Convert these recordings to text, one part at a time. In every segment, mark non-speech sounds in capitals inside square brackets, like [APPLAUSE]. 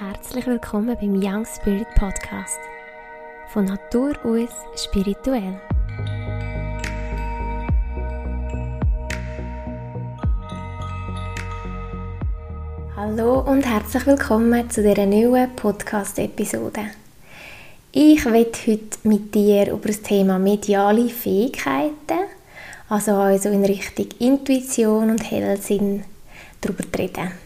Herzlich willkommen beim Young Spirit Podcast. Von Natur aus spirituell. Hallo und herzlich willkommen zu dieser neuen Podcast-Episode. Ich werde heute mit dir über das Thema mediale Fähigkeiten, also also in Richtung Intuition und Hellsinn, darüber reden.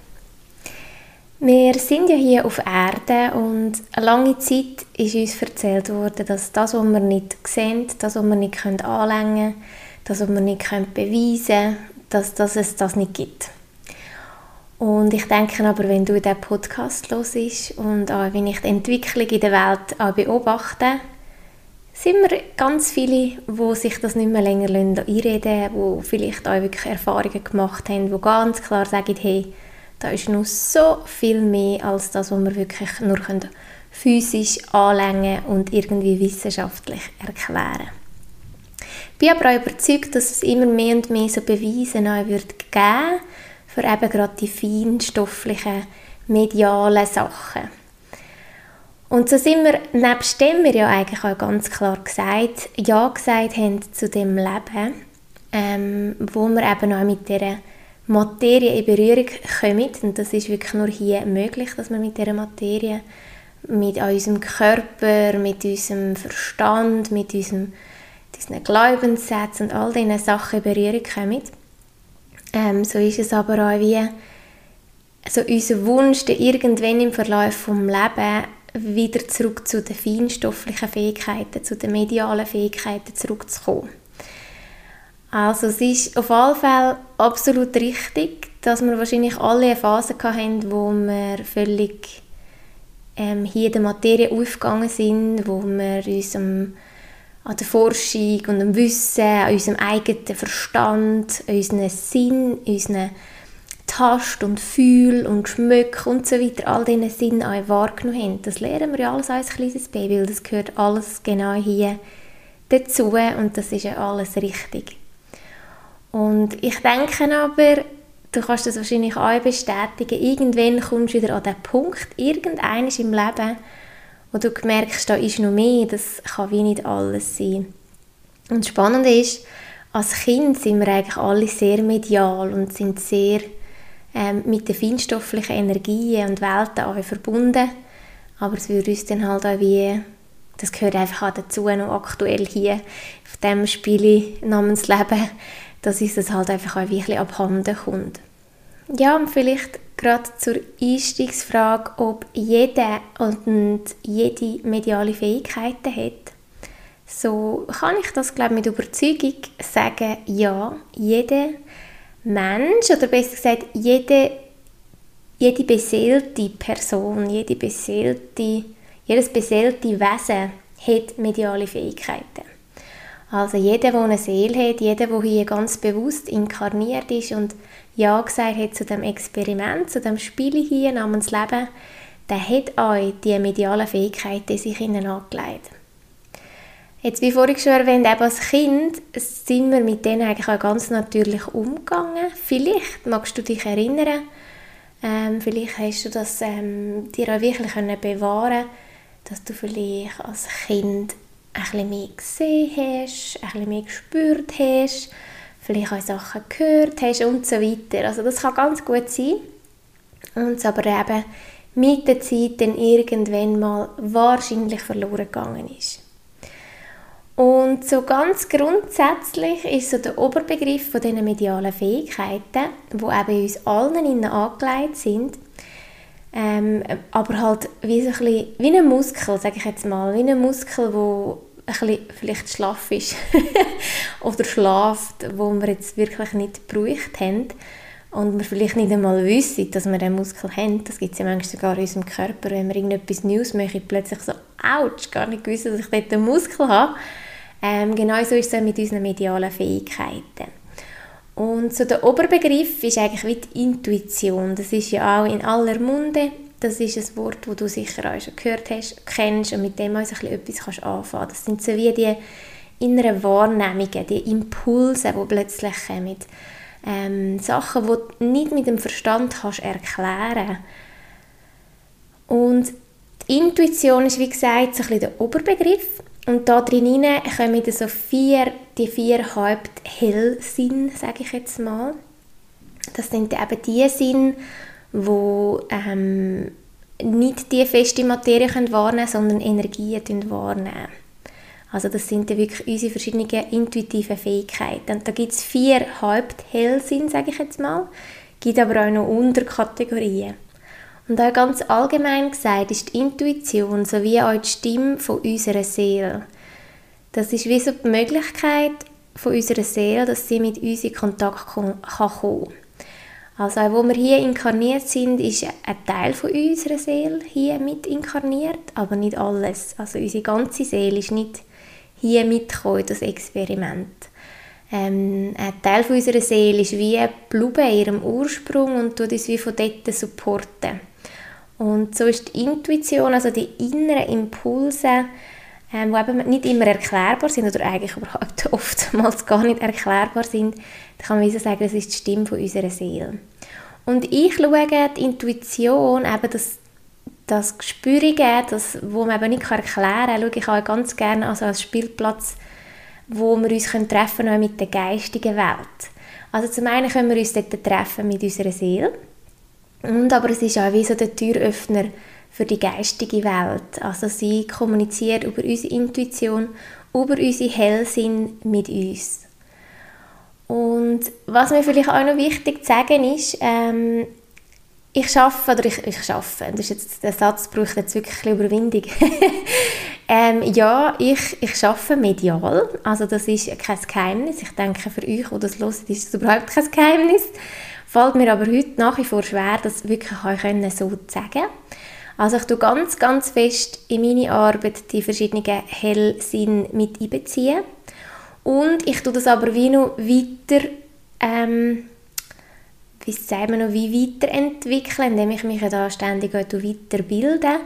Wir sind ja hier auf Erde und eine lange Zeit ist uns erzählt worden, dass das, was wir nicht sehen, das, was wir nicht anlängen können, das, was wir nicht beweisen können, dass, dass es das nicht gibt. Und ich denke aber, wenn du diesen Podcast hörst und auch wenn ich die Entwicklung in der Welt beobachte, sind wir ganz viele, die sich das nicht mehr länger einreden lassen, die vielleicht auch wirklich Erfahrungen gemacht haben, die ganz klar sagen, hey, da ist noch so viel mehr als das, was wir wirklich nur physisch anlängen und irgendwie wissenschaftlich erklären. Ich bin aber auch überzeugt, dass es immer mehr und mehr so Beweise wird geben für eben gerade die feinstofflichen, medialen Sachen. Und so sind wir, nebst dem wir ja eigentlich auch ganz klar gesagt, ja gesagt haben zu dem Leben, ähm, wo wir eben auch mit dieser Materie in Berührung kommen. Und das ist wirklich nur hier möglich, dass wir mit dieser Materie, mit unserem Körper, mit unserem Verstand, mit unserem, unseren Glaubenssätzen und all diesen Sachen in Berührung kommen. Ähm, so ist es aber auch wie so unser Wunsch, irgendwann im Verlauf des Lebens wieder zurück zu den feinstofflichen Fähigkeiten, zu den medialen Fähigkeiten zurückzukommen. Also es ist auf alle Fälle absolut richtig, dass wir wahrscheinlich alle eine Phase hatten, wo wir völlig ähm, hier der Materie aufgegangen sind, wo wir uns am, an der Forschung und am Wissen, an unserem eigenen Verstand, an unseren Sinn, unseren Tast und Fühl und Geschmack und so weiter, all diese Sinn auch wahrgenommen haben. Das lernen wir ja alles als kleines Baby, weil das gehört alles genau hier dazu und das ist ja alles richtig. Und ich denke aber, du kannst das wahrscheinlich auch bestätigen, irgendwann kommst du wieder an den Punkt, irgendeines im Leben, wo du merkst, da ist noch mehr, das kann wie nicht alles sein. Und das Spannende ist, als Kind sind wir eigentlich alle sehr medial und sind sehr ähm, mit den feinstofflichen Energien und Welten verbunden. Aber es würde uns dann halt auch wie, das gehört einfach auch dazu, noch aktuell hier auf dem Spiel namens Leben, dass uns das halt einfach auch wirklich abhanden kommt. Ja, und vielleicht gerade zur Einstiegsfrage, ob jeder und jede mediale Fähigkeiten hat. So kann ich das, glaube ich, mit Überzeugung sagen, ja, jeder Mensch, oder besser gesagt, jede, jede beseelte Person, jede beseelte, jedes beseelte Wesen hat mediale Fähigkeiten. Also jeder, der eine Seele hat, jeder, der hier ganz bewusst inkarniert ist und Ja gesagt hat zu dem Experiment, zu dem Spiel hier namens Leben, der hat euch die medialen Fähigkeiten sich innen angelegt. Jetzt, wie vorhin schon erwähnt, eben als Kind sind wir mit denen eigentlich auch ganz natürlich umgegangen. Vielleicht magst du dich erinnern, ähm, vielleicht hast du das ähm, dir auch wirklich können bewahren dass du vielleicht als Kind ein bisschen mehr gesehen hast, ein bisschen mehr gespürt hast, vielleicht auch Sachen gehört hast und so weiter. Also das kann ganz gut sein. Und es aber eben mit der Zeit dann irgendwann mal wahrscheinlich verloren gegangen ist. Und so ganz grundsätzlich ist so der Oberbegriff von diesen medialen Fähigkeiten, wo eben uns allen innen angelegt sind, ähm, aber halt wie, so ein bisschen, wie ein Muskel, sage ich jetzt mal, wie ein Muskel, ein bisschen vielleicht schlaff ist [LAUGHS] oder schlaft, wo wir jetzt wirklich nicht gebraucht haben und wir vielleicht nicht einmal wissen, dass wir einen Muskel haben. Das gibt es ja manchmal sogar in unserem Körper, wenn wir irgendetwas News machen, plötzlich so, ouch, gar nicht wissen, dass ich dort einen Muskel habe. Ähm, genauso ist es mit unseren medialen Fähigkeiten. Und so der Oberbegriff ist eigentlich wie die Intuition. Das ist ja auch in aller Munde. Das ist ein Wort, das du sicher auch schon gehört hast, kennst und mit dem auch so etwas kannst anfangen Das sind so wie die inneren Wahrnehmungen, die Impulse, die plötzlich kommen. Ähm, Sachen, die du nicht mit dem Verstand kannst erklären Und die Intuition ist, wie gesagt, so ein bisschen der Oberbegriff. Und da drin kommen so vier, die vier Haupthellsinn, sage ich jetzt mal. Das sind eben die Sinn, wo ähm, nicht die feste Materie können wahrnehmen sondern Energien wahrnehmen. Also das sind wirklich unsere verschiedenen intuitiven Fähigkeiten. Und da gibt es vier Haupthellsinn, sage ich jetzt mal. Es gibt aber auch noch Unterkategorien. Und auch ganz allgemein gesagt ist die Intuition sowie auch die Stimme von unserer Seele. Das ist wie so die Möglichkeit von unserer Seele, dass sie mit uns in Kontakt kann kommen Also auch wo wir hier inkarniert sind, ist ein Teil von unserer Seele hier mit inkarniert, aber nicht alles. Also unsere ganze Seele ist nicht hier mitgekommen, das Experiment. Ähm, ein Teil von unserer Seele ist wie geblieben in ihrem Ursprung und tut uns wie von dort supporten. Und so ist die Intuition, also die inneren Impulse, ähm, die eben nicht immer erklärbar sind oder eigentlich überhaupt [LAUGHS] oftmals gar nicht erklärbar sind, da kann man sagen, das ist die Stimme von unserer Seele. Und ich schaue die Intuition, eben das, das Gespürige, das, wo man eben nicht erklären kann, schaue ich auch ganz gerne also als Spielplatz, wo wir uns treffen können mit der geistigen Welt. Also zum einen können wir uns dort treffen mit unserer Seele, und aber es ist auch wie so der Türöffner für die geistige Welt. Also sie kommuniziert über unsere Intuition, über unsere Hellsinn mit uns. Und was mir vielleicht auch noch wichtig zu sagen ist, ähm, ich schaffe oder ich, ich schaffe, das ist jetzt, der Satz braucht jetzt wirklich ein Überwindung. [LAUGHS] ähm, ja, ich, ich schaffe medial, also das ist kein Geheimnis. Ich denke, für euch, die das hören, ist es überhaupt kein Geheimnis. Fällt mir aber heute nach wie vor schwer, das wirklich können, so zu sagen. Also ich tue ganz, ganz fest in meine Arbeit die verschiedenen Hellsinn mit einbeziehen. Und ich tue das aber wie noch weiter, ähm, wie sagen wir noch, wie weiterentwickeln, indem ich mich da ständig weiterbilde,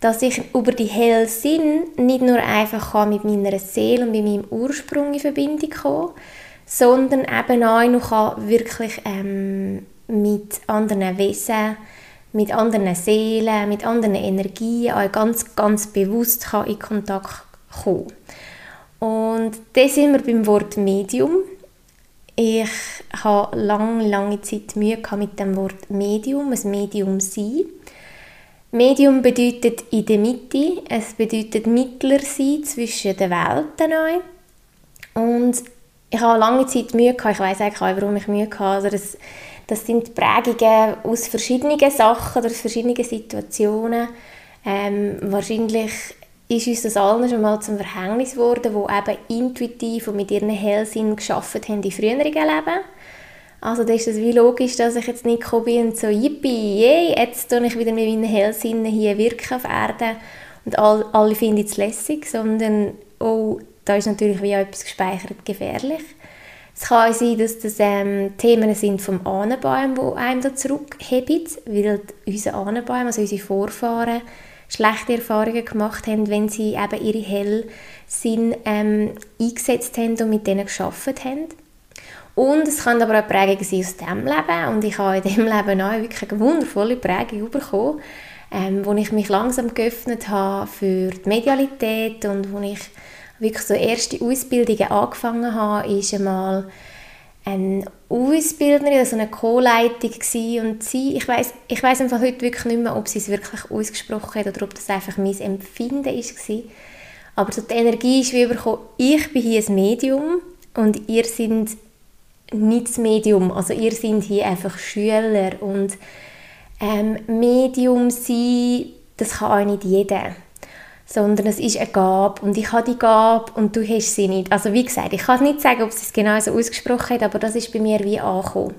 dass ich über die Hellsinn nicht nur einfach mit meiner Seele und mit meinem Ursprung in Verbindung komme, sondern eben auch noch wirklich ähm, mit anderen Wesen, mit anderen Seelen, mit anderen Energien auch ganz, ganz bewusst kann in Kontakt kommen Und da sind wir beim Wort Medium. Ich habe lange, lange Zeit Mühe mit dem Wort Medium, ein Medium sein. Medium bedeutet in der Mitte, es bedeutet Mittler sein zwischen den Welten. Und ich habe lange Zeit Mühe gehabt, ich weiß eigentlich auch, warum ich Mühe hatte. Also das, das sind Prägungen aus verschiedenen Sachen oder aus verschiedenen Situationen. Ähm, wahrscheinlich ist uns das allen schon mal zum Verhängnis geworden, wo eben intuitiv und mit ihren Hellsinn geschaffen haben in früheren Leben. Also da ist es wie logisch, dass ich jetzt nicht gekommen bin und so, yippie, yay, jetzt tue ich wieder mit meinen Hellsinnen hier wirken auf Erde und all, alle finden es lässig, sondern oh, da ist natürlich wie auch etwas gespeichert gefährlich. Es kann sein, dass das ähm, Themen sind vom Ahnenbaum, die einem da zurückheben, weil unsere Ahnenbäume, also unsere Vorfahren, schlechte Erfahrungen gemacht haben, wenn sie eben ihre Hellsinn ähm, eingesetzt haben und mit denen geschafft haben. Und es kann aber auch Prägungen sein aus diesem Leben. Und ich habe in diesem Leben auch wirklich eine wundervolle Prägung bekommen, ähm, wo ich mich langsam geöffnet habe für die Medialität und wo ich wirklich so erste Ausbildungen angefangen habe, ist einmal eine Ausbildnerin, also eine Co-Leitung und sie, ich weiß ich weiß einfach heute wirklich nicht mehr, ob sie es wirklich ausgesprochen hat oder ob das einfach mein Empfinden war. Aber so die Energie ist wie überkommen, ich bin hier ein Medium und ihr seid nicht das Medium, also ihr seid hier einfach Schüler und ähm, Medium sein, das kann auch nicht jeder sondern es ist eine Gabe und ich habe die Gabe und du hast sie nicht. Also wie gesagt, ich kann nicht sagen, ob sie es genau so ausgesprochen hat, aber das ist bei mir wie angekommen.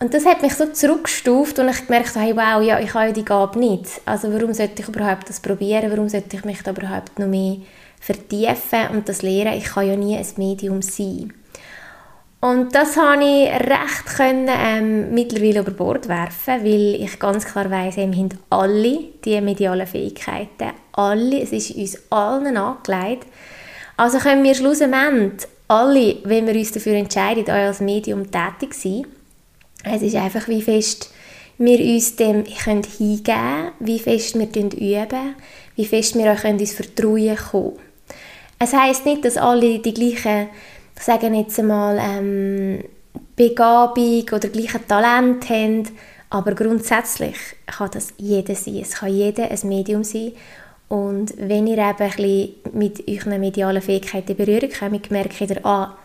Und das hat mich so zurückgestuft und ich gemerkt, hey, wow, ja, ich habe ja die Gabe nicht. Also warum sollte ich überhaupt das probieren? Warum sollte ich mich da überhaupt noch mehr vertiefen und das lernen? Ich kann ja nie ein Medium sein. Und das konnte ich recht können, ähm, mittlerweile über Bord werfen, weil ich ganz klar weiss, wir haben alle diese medialen Fähigkeiten. Alle, es ist uns allen angelegt. Also können wir schlussendlich alle, wenn wir uns dafür entscheiden, als Medium tätig sein. Es ist einfach wie fest wir uns dem können hingeben wie fest wir üben, wie fest wir auch ins Vertrauen kommen Es heisst nicht, dass alle die gleichen, sagen jetzt einmal, ähm, Begabung oder gleiche Talent haben, aber grundsätzlich kann das jeder sein. Es kann jeder ein Medium sein. Und wenn ihr eben ein bisschen mit euren medialen Fähigkeiten in Berührung kommt, merkt ihr, ah,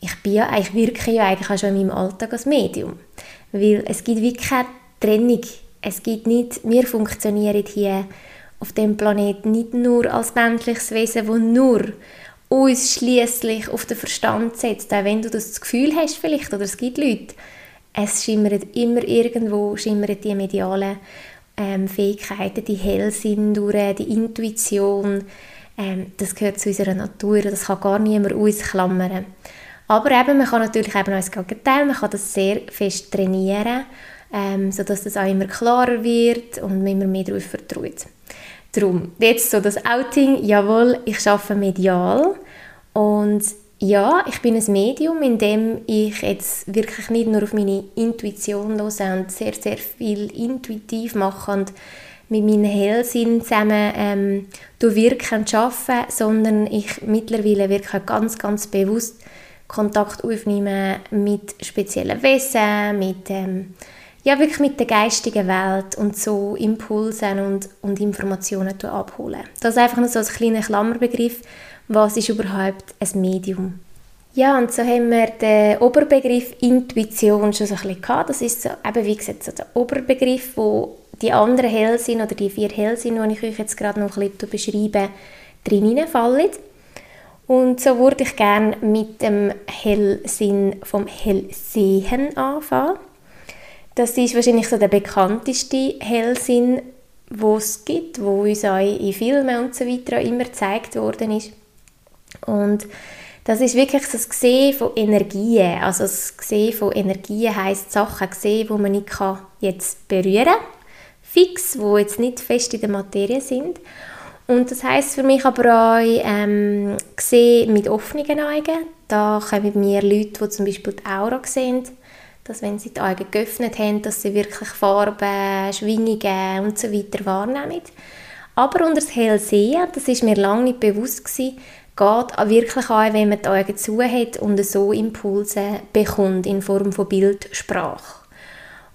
ich, bin ja, ich wirke ja eigentlich auch schon in meinem Alltag als Medium. Weil es gibt wirklich keine Trennung. Es gibt nicht, wir funktionieren hier auf dem Planeten nicht nur als menschliches Wesen, das nur uns schließlich auf den Verstand setzt, auch wenn du das Gefühl hast vielleicht, oder es gibt Leute, es schimmert immer irgendwo, schimmert die medialen ähm, Fähigkeiten, die Hellsinn durch, die Intuition, ähm, das gehört zu unserer Natur, das kann gar niemand ausklammern. Aber eben, man kann natürlich eben als Gegenteil, man kann das sehr fest trainieren, ähm, sodass das auch immer klarer wird und man immer mehr darauf vertraut. Darum, jetzt so das Outing, jawohl, ich arbeite medial. Und ja, ich bin ein Medium, in dem ich jetzt wirklich nicht nur auf meine Intuition höre und sehr, sehr viel intuitiv mache und mit meinen Hellsinn zusammen ähm, wirken und sondern ich mittlerweile wirklich ganz, ganz bewusst Kontakt aufnehme mit speziellen Wesen, mit, ähm, ja, wirklich mit der geistigen Welt und so Impulsen und, und Informationen abholen. Das ist einfach nur so ein kleiner Klammerbegriff, was ist überhaupt ein Medium. Ja, und so haben wir den Oberbegriff Intuition schon so ein bisschen gehabt. Das ist so, eben wie gesagt, so der Oberbegriff, wo die anderen Hellsinn oder die vier Hellsinn, die ich euch jetzt gerade noch ein bisschen beschreibe, drin fallen. Und so würde ich gerne mit dem Hellsinn vom Hellsehen anfangen. Das ist wahrscheinlich so der bekannteste Hellsinn, wo es gibt, wo uns auch in Filmen und so weiter immer gezeigt worden ist. Und das ist wirklich das Sehen von Energien. Also das Sehen von Energien heisst Sachen sehen, die man nicht kann jetzt berühren kann. Fix, wo jetzt nicht fest in der Materie sind. Und das heißt für mich aber auch ähm, sehen mit offenen Augen. Da kommen mir Leute, die zum Beispiel die Aura sehen, dass wenn sie die Augen geöffnet haben, dass sie wirklich Farben, Schwingungen und so weiter wahrnehmen. Aber unter das Hellsehen, das ist mir lange nicht bewusst gewesen, geht wirklich an, wenn man die Augen zu hat und so Impulse bekommt in Form von Bildsprache.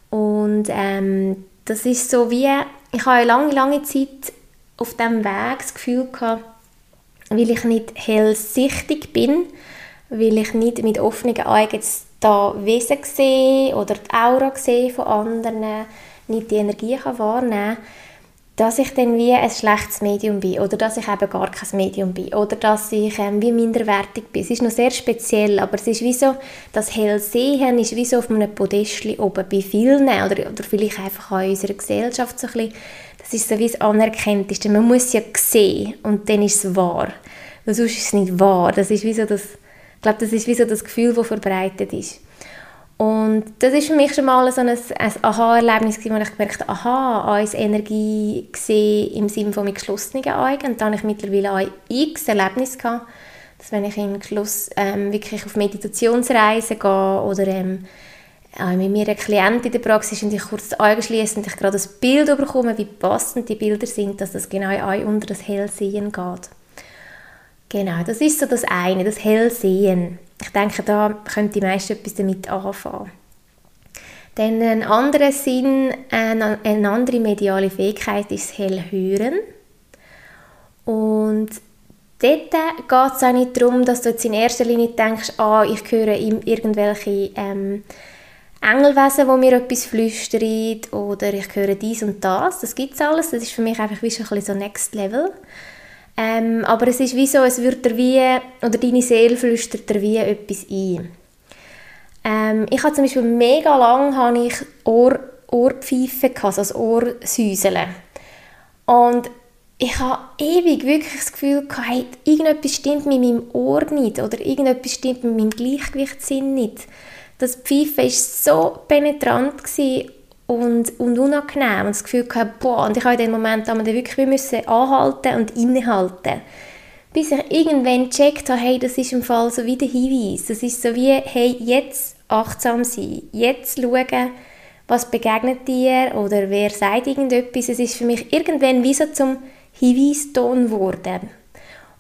Und ähm, das ist so wie, ich habe lange, lange Zeit auf diesem Weg das Gefühl gehabt, weil ich nicht hellsichtig bin, weil ich nicht mit offenen Augen da Wesen sehe oder die Aura sehe von anderen, nicht die Energie kann wahrnehmen kann, dass ich dann wie ein schlechtes Medium bin oder dass ich eben gar kein Medium bin oder dass ich ähm, wie minderwertig bin. Es ist noch sehr speziell, aber es ist wie so, das Hellsehen ist wie so auf einem Podest oben bei vielen oder, oder vielleicht einfach auch in unserer Gesellschaft so ein bisschen das ist so wie es anerkannt ist. Man muss ja sehen und dann ist es wahr. Weil sonst ist es nicht wahr. Das ist wie so das, glaube, das ist wie so das Gefühl, das verbreitet ist. Und das ist für mich schon mal so ein, ein Aha-Erlebnis, wo ich gemerkt habe, aha, als Energie gesehen im Sinne von mit geschlossenen Augen. Und dann habe ich mittlerweile auch x Erlebnisse gehabt, dass wenn ich im Schluss ähm, wirklich auf Meditationsreisen gehe oder ähm, auch mit mir eine Klientin in der Praxis und ich kurz die Augen schließe und ich gerade das Bild bekomme, wie passend die Bilder sind, dass das genau auch unter das Hellsehen geht. Genau, das ist so das eine, das Hellsehen. Ich denke, da können die meisten etwas damit anfangen. Dann ein anderer Sinn, eine, eine andere mediale Fähigkeit ist das Hellhören. Und dort geht es auch nicht darum, dass du jetzt in erster Linie denkst, ah, ich höre irgendwelche ähm, Engelwesen, wo mir etwas flüstern oder ich höre dies und das. Das gibt es alles. Das ist für mich einfach wie schon ein bisschen so Next Level. Ähm, aber es ist wie so, es wird dir wie, oder deine Seele flüstert dir wie etwas ein. Ähm, ich habe zum Beispiel mega lang habe Ohr, Ohrpfeifen gehabt, also Ohrsäuseln. Und ich habe ewig wirklich das Gefühl gehabt, hey, irgendetwas stimmt mit meinem Ohr nicht oder irgendetwas stimmt mit meinem Gleichgewichtssinn nicht das Pfeifen war so penetrant und, und unangenehm und das Gefühl gehabt, boah, und ich habe in dem Moment dann wirklich müssen anhalten und innehalten. Bis ich irgendwann gecheckt habe, hey, das ist im Fall so wie der Hinweis. Das ist so wie, hey, jetzt achtsam sein, jetzt schauen, was begegnet dir oder wer sagt irgendetwas. Es ist für mich irgendwann wie so zum Hinweiston geworden.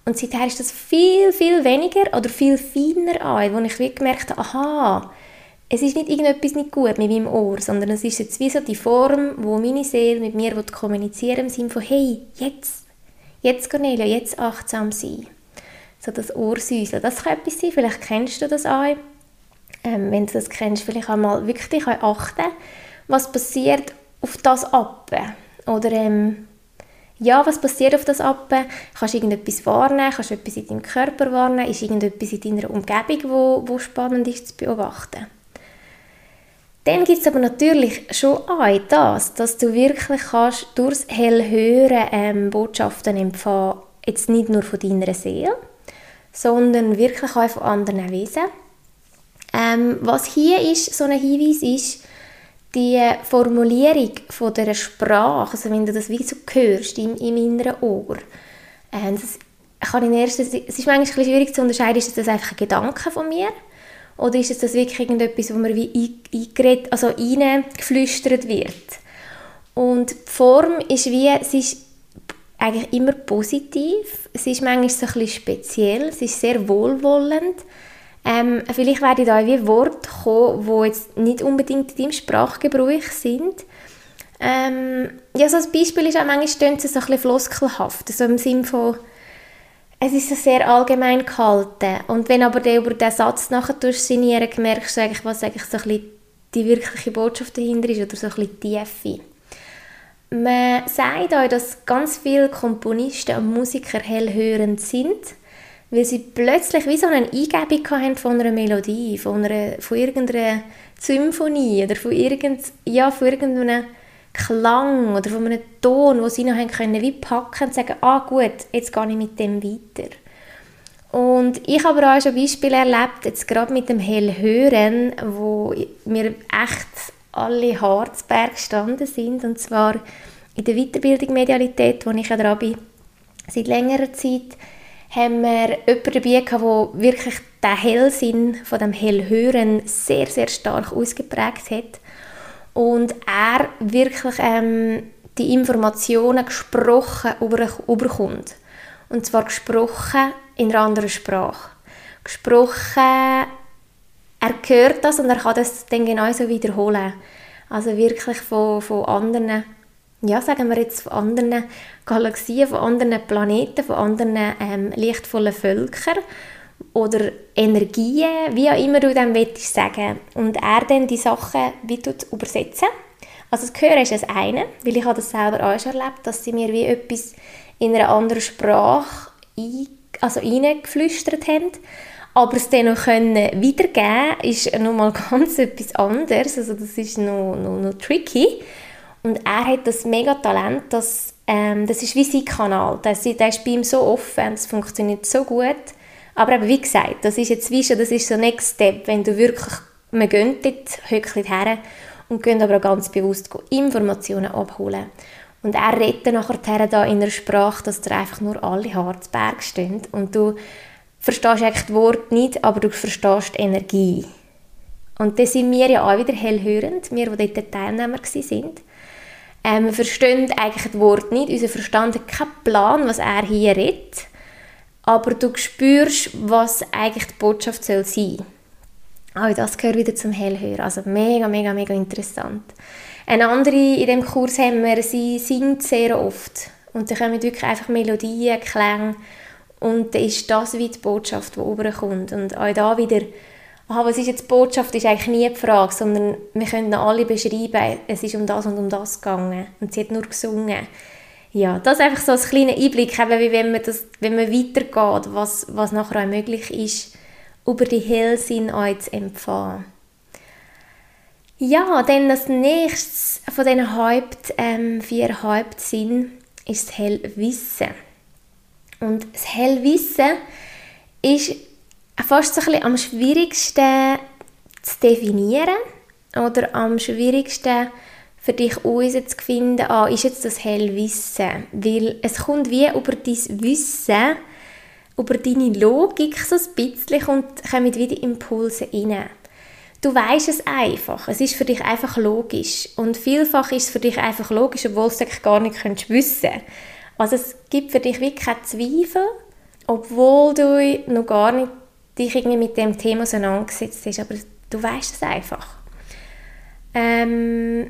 Und seither ist das viel, viel weniger oder viel feiner an, wo ich wirklich gemerkt habe, aha, es ist nicht irgendetwas nicht gut mit meinem Ohr, sondern es ist jetzt wie so die Form, wo meine Seele mit mir kommunizieren Sinne von, hey, jetzt, jetzt Cornelia, jetzt achtsam sein. So das Ohrsäuseln, das kann etwas sein, vielleicht kennst du das auch. Ähm, wenn du das kennst, vielleicht einmal wirklich achten, was passiert auf das ab. Oder ähm, ja, was passiert auf das ab? Kannst du irgendetwas wahrnehmen? Kannst du etwas in deinem Körper wahrnehmen? Ist irgendetwas in deiner Umgebung, wo, wo spannend ist zu beobachten? Dann gibt es aber natürlich schon auch das, dass du wirklich kannst durchs Hellhören ähm, Botschaften empfangen, jetzt nicht nur von deiner Seele, sondern wirklich auch von anderen Wesen. Ähm, was hier ist, so ein Hinweis ist, die Formulierung von der Sprache, also wenn du das wie so hörst im, im inneren Ohr, äh, das kann in erster, es ist manchmal ein schwierig zu unterscheiden, ist das einfach ein Gedanke von mir oder ist es das wirklich irgendetwas, wo mir wie eingeredet, also reingeflüstert wird. Und die Form ist wie, es ist eigentlich immer positiv, es ist manchmal so ein bisschen speziell, es ist sehr wohlwollend, ähm, vielleicht werden da wie Worte kommen, die jetzt nicht unbedingt in deinem Sprachgebrauch sind. Ähm, ja, so ein Beispiel ist auch, manchmal stehen sie so ein bisschen floskelhaft, so im Sinne von, es ist sehr allgemein gehalten. Und wenn aber der über diesen Satz nachher durchsinieren, merkst du eigentlich, was eigentlich so ein bisschen die wirkliche Botschaft dahinter ist oder so ein bisschen Tiefe. Man sagt euch, dass ganz viele Komponisten und Musiker hellhörend sind weil sie plötzlich wie so eine Eingebung hatten von einer Melodie, von, einer, von irgendeiner Symphonie oder von, irgend, ja, von irgendeinem Klang oder von einem Ton, wo sie noch haben können, wie packen und sagen, ah gut, jetzt gehe ich mit dem weiter. Und ich habe auch schon Beispiele erlebt, jetzt gerade mit dem Hellhören, wo mir echt alle Harzberg gestanden sind, und zwar in der Weiterbildung Medialität, wo ich ja dran bin, seit längerer Zeit, haben wir jemanden dabei gehabt, der wirklich den Hellsinn von dem Hellhören sehr, sehr stark ausgeprägt hat. Und er wirklich ähm, die Informationen gesprochen überkommt. Und zwar gesprochen in einer anderen Sprache. Gesprochen, er hört das und er kann das dann genauso wiederholen. Also wirklich von, von anderen ja, sagen wir jetzt von anderen Galaxien, von anderen Planeten, von anderen ähm, lichtvollen Völkern oder Energien, wie auch immer du dem willst sagen. Und er dann die Sachen wie übersetzen. Also das Hören ist das eine, weil ich habe das selber auch schon erlebt, dass sie mir wie etwas in einer anderen Sprache ein, also reingeflüstert haben. Aber es dann noch können wiedergeben ist nochmal [LAUGHS] ganz etwas anderes. Also das ist noch, noch, noch tricky. Und er hat das mega Talent, dass, ähm, das ist wie sein Kanal. Der, der ist bei ihm so offen, es funktioniert so gut. Aber eben, wie gesagt, das ist jetzt wie schon, das ist so Next Step, wenn du wirklich, man geht dort, hückelt her und gehen aber auch ganz bewusst Informationen abholen. Und er redet nachher da in einer Sprache, dass da einfach nur alle Harzberg stehen und du verstehst eigentlich das Wort nicht, aber du verstehst die Energie. Und da sind wir ja auch wieder hellhörend, wir, die dort Teilnehmer waren. Ähm, wir verstehen eigentlich das Wort nicht. Unser Verstand hat keinen Plan, was er hier redet. Aber du spürst, was eigentlich die Botschaft soll sein soll. Auch das gehört wieder zum Hellhören. Also mega, mega, mega interessant. Eine andere in dem Kurs haben wir, sie singt sehr oft. Und da kommen wirklich einfach Melodien, Klänge. Und dann ist das wie die Botschaft, die rüberkommt. Und auch da wieder aha, was ist jetzt die Botschaft, ist eigentlich nie die Frage, sondern wir können alle beschreiben, es ist um das und um das gegangen und sie hat nur gesungen. Ja, das ist einfach so ein kleiner Einblick, eben wie wenn man, das, wenn man weitergeht, was, was nachher auch möglich ist, über die Hellsinn auch zu empfangen. Ja, dann das nächste von diesen Haupt, ähm, vier Hauptsinn ist das Hellwissen. Und das Hellwissen ist fast so ein bisschen am schwierigsten zu definieren oder am schwierigsten für dich herauszufinden, ah, ist jetzt das Hellwissen? Weil es kommt wie über dein Wissen, über deine Logik so ein bisschen und kommen wieder Impulse rein. du weißt es einfach. Es ist für dich einfach logisch. Und vielfach ist es für dich einfach logisch, obwohl du es gar nicht könntest wissen Also es gibt für dich wirklich keine Zweifel, obwohl du noch gar nicht dich irgendwie mit dem Thema auseinandergesetzt hast. Aber du weißt es einfach. Ähm,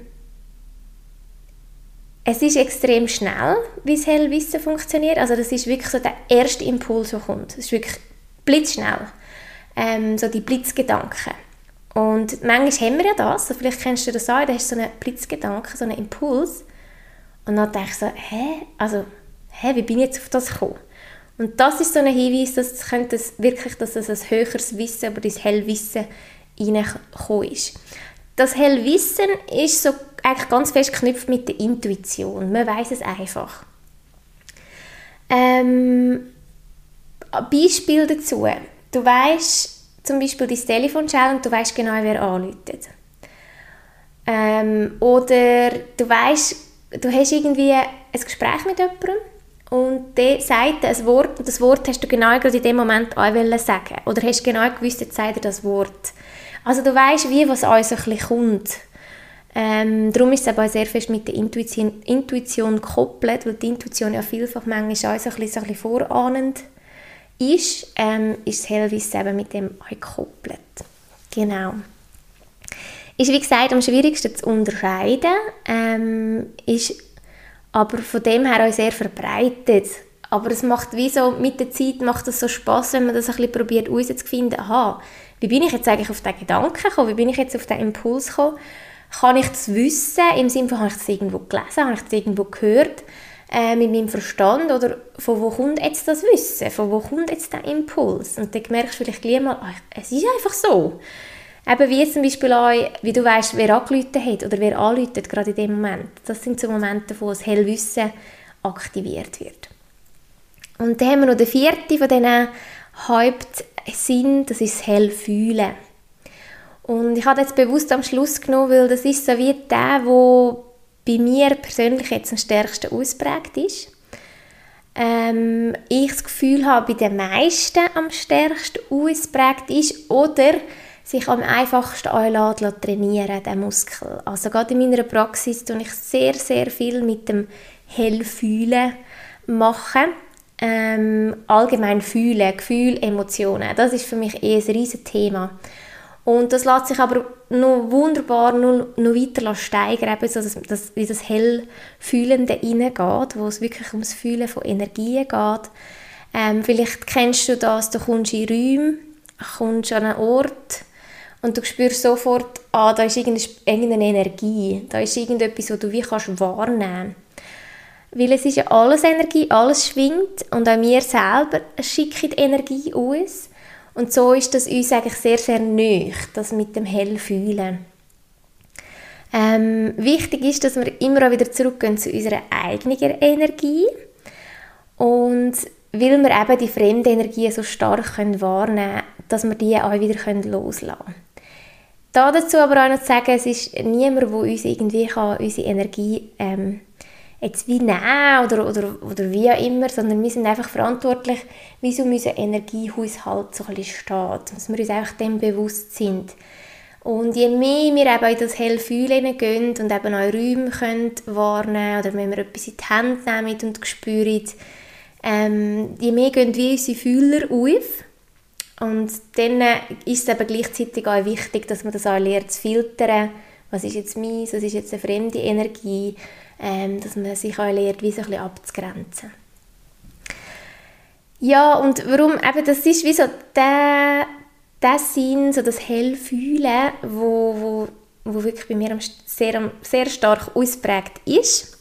es ist extrem schnell, wie das Hellwissen funktioniert. Also das ist wirklich so der erste Impuls, der kommt. Es ist wirklich blitzschnell. Ähm, so die Blitzgedanken. Und manchmal haben wir ja das, so vielleicht kennst du das auch, da hast du so einen Blitzgedanken, so einen Impuls. Und dann denkst du so, hä, also, hä, wie bin ich jetzt auf das gekommen? Und das ist so ein Hinweis, dass es könnte wirklich, dass es ein höheres Wissen über dein Hellwissen reingekommen ist. Das Hellwissen ist so eigentlich ganz fest geknüpft mit der Intuition. Man weiß es einfach. Ähm, Beispiel dazu. Du weißt zum Beispiel dein Telefon und du weißt genau, wer anruft. Ähm, oder du weißt, du hast irgendwie ein Gespräch mit jemandem und der sagt ein Wort und das Wort hast du genau gerade in dem Moment auch sagen Oder hast genau gewusst, jetzt sagt er das Wort. Also du weißt, wie was uns ein bisschen kommt. Ähm, darum ist es aber sehr fest mit der Intuition, Intuition gekoppelt, weil die Intuition ja vielfach manchmal auch ein bisschen, vorahnend ist, ähm, ist Hellwissen eben mit dem gekoppelt. Genau. Ist wie gesagt am schwierigsten zu unterscheiden, ähm, ist aber von dem her auch sehr verbreitet. Aber es macht wie so, mit der Zeit macht es so Spaß, wenn man das ein bisschen probiert herauszufinden, aha, wie bin ich jetzt eigentlich auf den Gedanken gekommen, wie bin ich jetzt auf den Impuls gekommen, kann ich das wissen, im Sinne von, habe ich das irgendwo gelesen, habe ich das irgendwo gehört, äh, mit meinem Verstand, oder von wo kommt jetzt das Wissen, von wo kommt jetzt der Impuls? Und dann merkst du vielleicht gleich mal, ach, es ist einfach so. Eben wie zum Beispiel auch, wie du weißt, wer angerufen hat oder wer anruft, gerade in dem Moment. Das sind so Momente, wo das Hellwissen aktiviert wird. Und dann haben wir noch den vierten von diesen Hauptsinn, das ist das Hellfühlen. Und ich habe jetzt bewusst am Schluss genommen, weil das ist so wie der, wo bei mir persönlich jetzt am stärksten ausprägt ist. Ähm, ich das Gefühl habe, bei den meisten am stärksten ausprägt ist oder sich am einfachsten einladen trainieren, der Muskel. Also gerade in meiner Praxis tue ich sehr, sehr viel mit dem Hellfühlen machen. Ähm, allgemein fühlen, Gefühl, Emotionen. Das ist für mich eh ein riesiges Thema. Und das lässt sich aber noch wunderbar noch, noch weiter steigern, eben so dass, dass, wie das Hellfühlende reingeht, wo es wirklich ums Fühlen von Energien geht. Ähm, vielleicht kennst du das, du kommst in Räume, kommst an einen Ort und du spürst sofort, ah, da ist irgendeine Energie, da ist irgendetwas, was du wie kannst wahrnehmen Weil es ist ja alles Energie, alles schwingt und auch wir selber schicken Energie aus. Und so ist das uns eigentlich sehr, sehr nöch, das mit dem Hellfühlen. Ähm, wichtig ist, dass wir immer wieder zurückgehen zu unserer eigenen Energie und weil wir eben die fremde Energie so stark können wahrnehmen können, dass wir die auch wieder loslassen können. Da dazu aber auch noch zu sagen, es ist niemand, der uns irgendwie kann, unsere Energie ähm, jetzt wie nehmen oder, oder, oder wie auch immer, sondern wir sind einfach verantwortlich, wie so unser Energiehaushalt so ein bisschen steht, dass wir uns einfach dem bewusst sind. Und je mehr wir eben in das Hellfühlen gehen und eben auch Räume können wahrnehmen oder wenn wir etwas in die Hände nehmen und spüren, ähm, je mehr gehen wir unsere Fühler auf. Und dann ist es eben gleichzeitig auch wichtig, dass man das auch lernt zu filtern. Was ist jetzt meins, was ist jetzt eine fremde Energie? Ähm, dass man sich auch lernt, wie so ein bisschen abzugrenzen. Ja, und warum, eben, das ist wie so der, der Sinn, so das Hellfühlen, wo, wo, wo wirklich bei mir sehr, sehr stark ausprägt ist.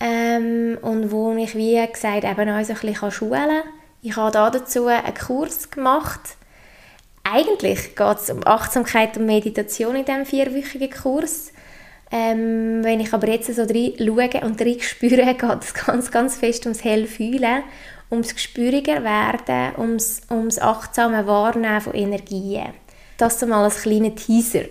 Ähm, und wo ich, wie gesagt, eben auch so ein bisschen schulen kann. Ich habe dazu einen Kurs gemacht. Eigentlich geht es um Achtsamkeit und Meditation in diesem vierwöchigen Kurs. Ähm, wenn ich aber jetzt so rein schaue und rein spüre, [LAUGHS] geht es ganz, ganz fest ums Hellfühlen, ums Gespüriger werden, ums, ums achtsame Wahrnehmen von Energien. Das so mal als kleiner Teaser.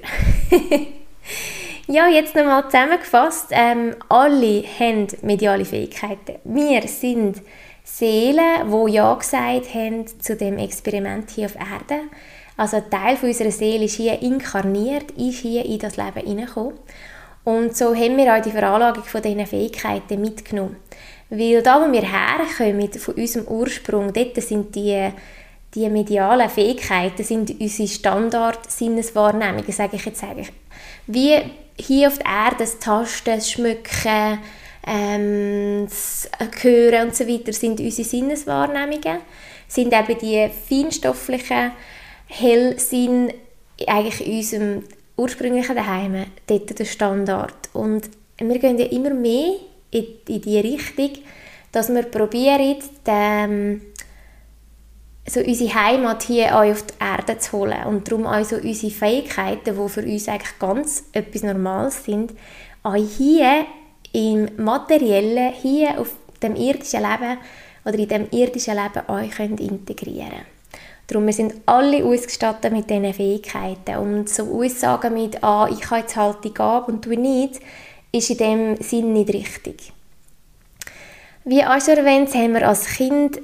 [LAUGHS] ja, jetzt nochmal zusammengefasst. Ähm, alle haben mediale Fähigkeiten. Wir sind Seelen, die Ja gesagt haben zu dem Experiment hier auf Erde. Also ein Teil unserer Seele ist hier inkarniert, ist hier in das Leben hineingekommen. Und so haben wir auch die Veranlagung von diesen Fähigkeiten mitgenommen. Weil da, wo wir herkommen, von unserem Ursprung, dort sind die, die medialen Fähigkeiten, sind unsere Standard-Sinneswahrnehmungen, sage ich jetzt eigentlich. Wie hier auf der Erde das Tasten, das Schmücken, ähm, das Hören und so weiter, sind unsere Sinneswahrnehmungen, sind eben die feinstofflichen Hellsinn eigentlich in unserem ursprünglichen Daheim, dort der Standard. Und wir gehen ja immer mehr in, in die Richtung, dass wir probieren, den, so unsere Heimat hier auf die Erde zu holen und darum auch so unsere Fähigkeiten, die für uns eigentlich ganz etwas Normales sind, auch hier im Materiellen, hier auf dem irdischen Leben oder in dem irdischen Leben euch integrieren. Darum, wir sind alle ausgestattet mit diesen Fähigkeiten. Und so Aussagen mit, ah, ich habe jetzt halt die Gabe und du nicht, ist in dem Sinn nicht richtig. Wie auch schon erwähnt, haben wir als Kind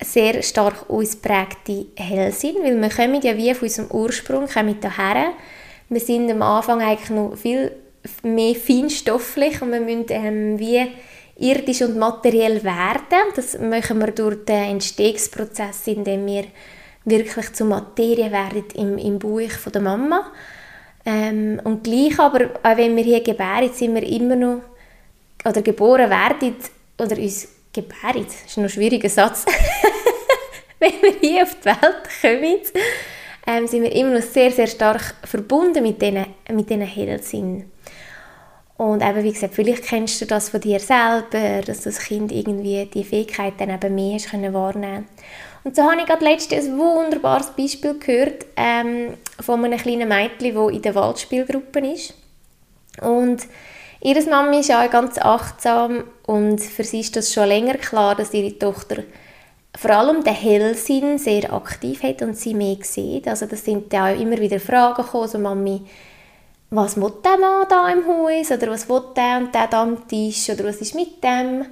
sehr stark ausprägte Hellsinn, weil wir kommen ja wie von unserem Ursprung kommen daher. Wir sind am Anfang eigentlich noch viel mehr feinstofflich und wir müssen ähm, wie irdisch und materiell werden. Das machen wir durch den Entstehungsprozess, indem wir wirklich zur Materie werden im, im Bauch von der Mama. Ähm, und gleich aber, auch wenn wir hier gebären, sind wir immer noch, oder geboren werden, oder uns gebären, das ist ein schwieriger Satz, [LAUGHS] wenn wir hier auf die Welt kommen, ähm, sind wir immer noch sehr, sehr stark verbunden mit diesen, mit diesen Hellsinn. Und eben, wie gesagt, vielleicht kennst du das von dir selber, dass das Kind irgendwie die Fähigkeit dann eben mehr wahrnehmen und so habe ich gerade letztens ein wunderbares Beispiel gehört ähm, von einem kleinen Mädchen, das in der Waldspielgruppe ist. Und ihre Mama ist auch ganz achtsam und für sie ist das schon länger klar, dass ihre Tochter vor allem den Hellsinn sehr aktiv hat und sie mehr sieht. Also das sind auch immer wieder Fragen gekommen, so Mami, was will der Mann da im Haus oder was will der und der da am Tisch oder was ist mit dem?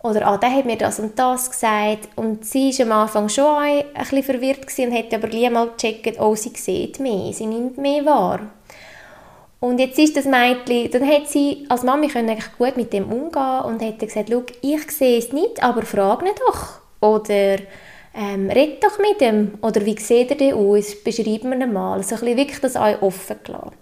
Oder ah, der hat mir das und das gesagt. Und sie war am Anfang schon ein, bisschen verwirrt und hat aber gleich mal gecheckt, oh, sie sieht mehr, sie nimmt mehr wahr. Und jetzt ist das Mädchen, dann hat sie als Mami können eigentlich gut mit dem umgehen und hat gesagt, schau, ich sehe es nicht, aber frag ihn doch. Oder ähm, red doch mit ihm. Oder wie sieht er denn aus? Beschreib mir ihn mal. So ein bisschen wirklich das auch offen gelassen.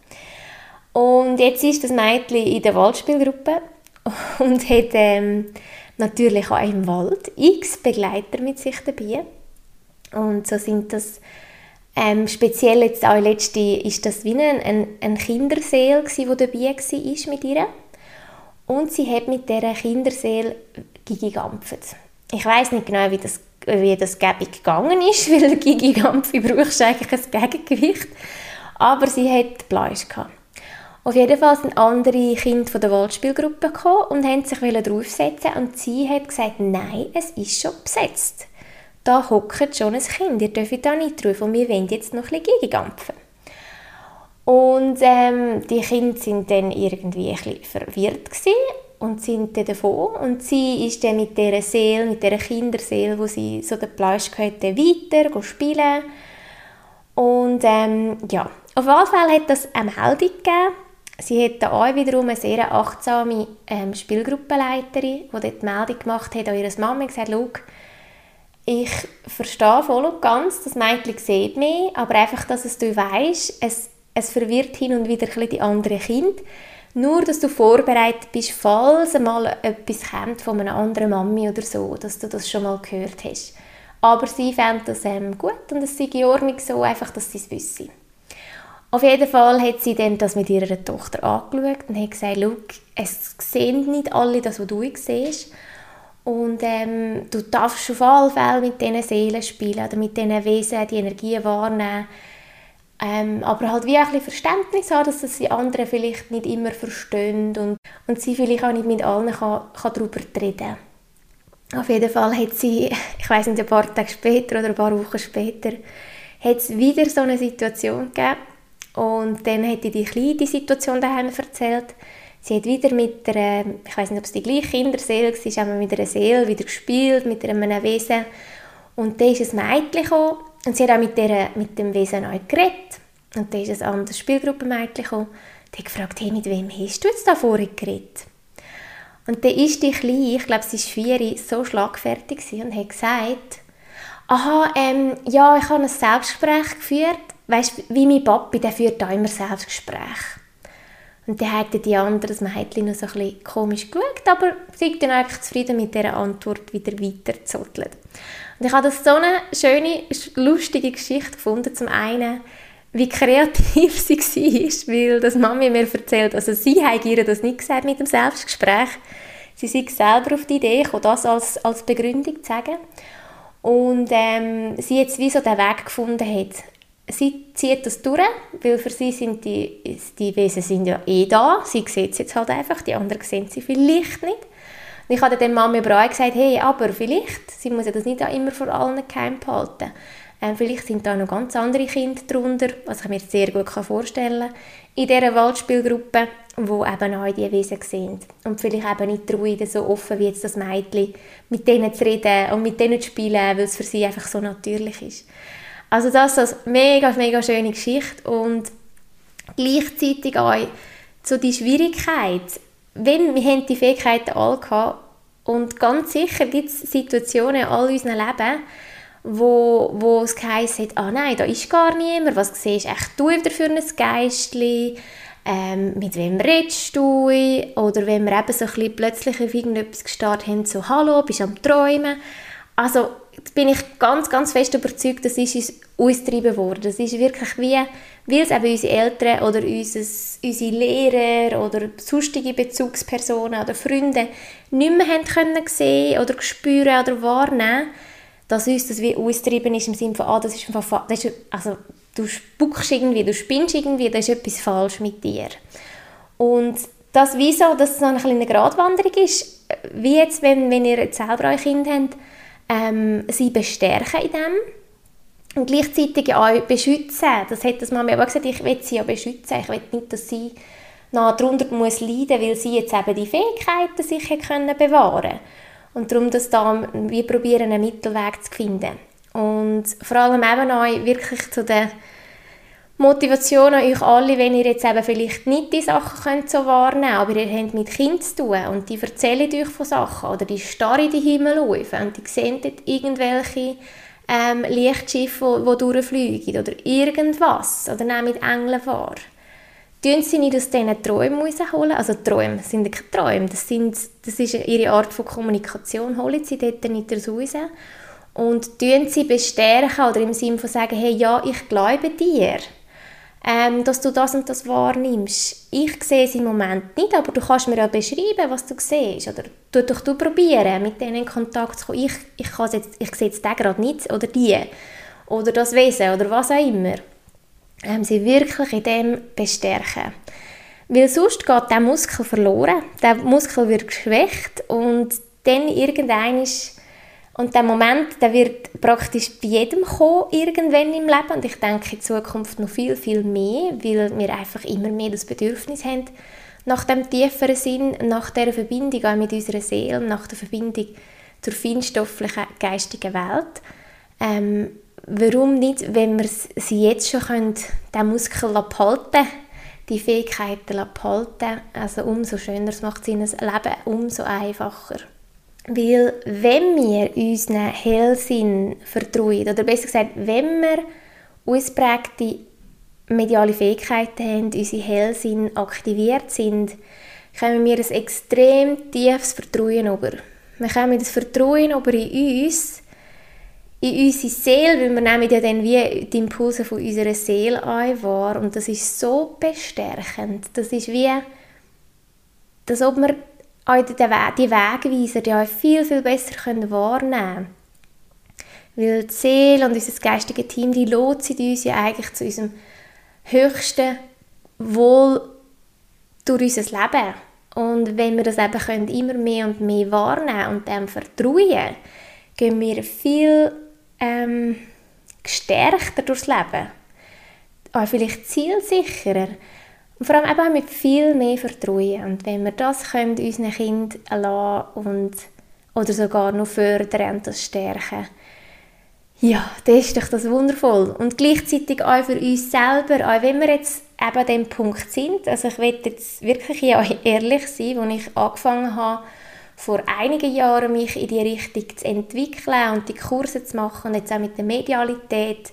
Und jetzt ist das Mädchen in der Waldspielgruppe [LAUGHS] und hat ähm, natürlich auch im Wald x Begleiter mit sich dabei. Und so sind das ähm, speziell jetzt auch letzte ist das wie ein, ein, ein Kinderseel gsi, wo dabei war mit ihr. Und sie hat mit dieser Kinderseel Gigi gampft. Ich weiß nicht genau, wie das, wie das gäbig gegangen ist, [LAUGHS] weil Gigi Gampfi brauchst eigentlich ein Gegengewicht. Aber sie hat Bleisch gehabt. Auf jeden Fall sind andere Kinder von der Waldspielgruppe gekommen und haben sich draufsetzen und sie hat gesagt, nein, es ist schon besetzt. Da hockt schon ein Kind, ihr dürft da nicht drauf und wir wollen jetzt noch ein bisschen gegengampfen. Und ähm, die Kinder sind dann irgendwie ein bisschen verwirrt gewesen und sind dann davon. Und sie ist dann mit dieser Seele, mit dieser Kinderseele, wo sie so den Plausch hatte, weiter spielen. Und ähm, ja, auf jeden Fall hat das eine Meldung gegeben, Sie hat auch wiederum eine sehr achtsame ähm, Spielgruppenleiterin, die dort die Meldung gemacht hat an ihre Mama und gesagt, Schau, ich verstehe voll und ganz, das Mädchen sieht mich, aber einfach, dass es du weißt, es, es verwirrt hin und wieder die anderen Kinder. Nur, dass du vorbereitet bist, falls mal etwas kommt von einer anderen Mami oder so, dass du das schon mal gehört hast. Aber sie fand das ähm, gut und es sei in Ordnung so, einfach, dass sie es wissen. Auf jeden Fall hat sie dann das mit ihrer Tochter angeschaut und hat gesagt, Schau, es sehen nicht alle das, was du siehst. Und ähm, du darfst auf alle Fälle mit diesen Seelen spielen oder mit diesen Wesen die Energien wahrnehmen. Ähm, aber halt wie ein Verständnis haben, dass das die anderen vielleicht nicht immer verstehen und, und sie vielleicht auch nicht mit allen kann, kann darüber reden Auf jeden Fall hat sie, [LAUGHS] ich weiß nicht, ein paar Tage später oder ein paar Wochen später, hat es wieder so eine Situation gegeben, und dann hat die Kleine die Situation daheim erzählt. Sie hat wieder mit der, ich weiß nicht, ob es die gleiche Kinderseele war, aber mit einer Seele wieder gespielt, mit einem Wesen. Und dann ist ein Mädchen gekommen Und sie hat auch mit, der, mit dem Wesen neu geredet. Und dann ist ein anderes Spielgruppenmädchen gekommen. Die hat gefragt, hey, mit wem hast du jetzt da vorher geredet? Und dann ist die Kleine, ich glaube, sie ist vier, so schlagfertig und hat gesagt, aha, ähm, ja, ich habe ein Selbstgespräch geführt. Weißt wie mein Papi, der führt da immer Selbstgespräche. Und dann hat die andere das Mädchen noch so ein bisschen komisch geschaut, aber sie ist dann eigentlich zufrieden mit dieser Antwort wieder weitergezottelt. Und ich habe das so eine schöne, lustige Geschichte gefunden. Zum einen, wie kreativ [LAUGHS] sie war, weil das Mami mir erzählt, also sie hat ihr das nicht gesagt mit dem Selbstgespräch. Sie sei selber auf die Idee gekommen, das als, als Begründung zu sagen. Und ähm, sie jetzt wie so den Weg gefunden hat, sie zieht das durch, weil für sie sind die, die Wesen sind ja eh da. Sie sieht es jetzt halt einfach, die anderen sehen sie vielleicht nicht. Und ich habe dann Mama aber auch gesagt, hey, aber vielleicht, sie muss ja das nicht immer vor allen geheim behalten. Ähm, vielleicht sind da noch ganz andere Kinder drunter, was ich mir sehr gut vorstellen kann, in dieser Waldspielgruppe, wo eben auch diese Wesen sehen. Und vielleicht eben nicht die so offen wie jetzt das Mädchen, mit denen zu reden und mit denen zu spielen, weil es für sie einfach so natürlich ist. Also das ist eine mega, mega schöne Geschichte und gleichzeitig auch so die Schwierigkeit, wenn wir haben die Fähigkeiten alle gehabt, und ganz sicher gibt es Situationen in all unserem Leben, wo, wo es geheißen hat, ah nein, da ist gar niemand, was siehst echt du wieder für ein Geistchen, ähm, mit wem redest du, oder wenn wir eben so ein bisschen plötzlich auf irgendetwas gestartet haben, so «Hallo, bist du am Träumen?» Also bin ich ganz, ganz fest überzeugt, das ist uns ausgetrieben worden. Das ist wirklich wie, weil es eben unsere Eltern oder unseres, unsere Lehrer oder sonstige Bezugspersonen oder Freunde nicht mehr haben können sehen oder spüren oder wahrnehmen, dass uns das wie ausgetrieben ist im Sinne von, ah, das ist, einfach, das ist also du spuckst irgendwie, du spinnst irgendwie, da ist etwas falsch mit dir. Und das wieso, dass es so eine kleine Gratwanderung ist, wie jetzt, wenn, wenn ihr selber ein Kind habt, ähm, sie bestärken in dem und gleichzeitig auch beschützen. Das hat das Mama aber gesagt, ich will sie ja beschützen. Ich will nicht, dass sie noch darunter muss leiden, weil sie jetzt eben die Fähigkeiten sich können bewahren und darum, dass da wir probieren einen Mittelweg zu finden. Und vor allem eben auch wirklich zu der Motivation an euch alle, wenn ihr jetzt eben vielleicht nicht die Sachen könnt so wahrnehmen könnt, aber ihr habt mit Kindern zu tun und die erzählen euch von Sachen oder die starren in den Himmel auf und die sehen dort irgendwelche ähm, Lichtschiffe, die, die durchfliegen oder irgendwas oder nehmen mit Engeln wahr. Tun sie nicht aus diesen Träumen rausholen, also Träume sind keine Träume, das, sind, das ist ihre Art von Kommunikation, holen sie dort nicht raus. Und tun sie bestärken oder im Sinne von sagen, hey, ja, ich glaube dir ähm, dass du das und das wahrnimmst. Ich sehe es im Moment nicht, aber du kannst mir ja beschreiben, was du siehst. Oder tu doch du probieren, mit denen in Kontakt zu kommen. Ich, ich, jetzt, ich sehe jetzt den gerade nicht oder die oder das Wesen oder was auch immer. Ähm, sie wirklich in dem bestärken. Weil sonst geht der Muskel verloren, der Muskel wird geschwächt und dann irgendein ist und der Moment, der wird praktisch bei jedem kommen, irgendwann im Leben. Und ich denke in Zukunft noch viel, viel mehr, weil wir einfach immer mehr das Bedürfnis haben, nach dem tieferen Sinn, nach der Verbindung auch mit unserer Seele, nach der Verbindung zur feinstofflichen, geistigen Welt. Ähm, warum nicht, wenn wir sie jetzt schon können, den Muskel behalten die Fähigkeiten behalten, also umso schöner macht es das Leben umso einfacher. Weil wenn wir unseren Hellsinn vertrauen, oder besser gesagt, wenn wir ausprägte mediale Fähigkeiten haben, unsere Hellsinn aktiviert sind, kommen wir ein extrem tiefes Vertrauen über. Wir kommen das Vertrauen über in uns, in unsere Seele, weil wir nehmen ja dann wie die Impulse von unserer Seele ein wahr und das ist so bestärkend. Das ist wie, als ob wir auch die Wegweiser die auch viel, viel besser können wahrnehmen können. Weil die Seele und unser geistiges Team, die lotsen uns ja eigentlich zu unserem höchsten Wohl durch unser Leben. Und wenn wir das eben können, immer mehr und mehr wahrnehmen und dem vertrauen, gehen wir viel ähm, gestärkter durchs Leben. Auch vielleicht zielsicherer. Und vor allem eben mit viel mehr Vertrauen. Und wenn wir das können, unseren Kindern lassen und, oder sogar noch fördern und das stärken, Ja, das ist doch das wundervoll. Und gleichzeitig auch für uns selber, auch wenn wir jetzt eben an dem Punkt sind, also ich will jetzt wirklich ja ehrlich sein, als ich angefangen habe, vor einigen Jahren mich in die Richtung zu entwickeln und die Kurse zu machen und jetzt auch mit der Medialität.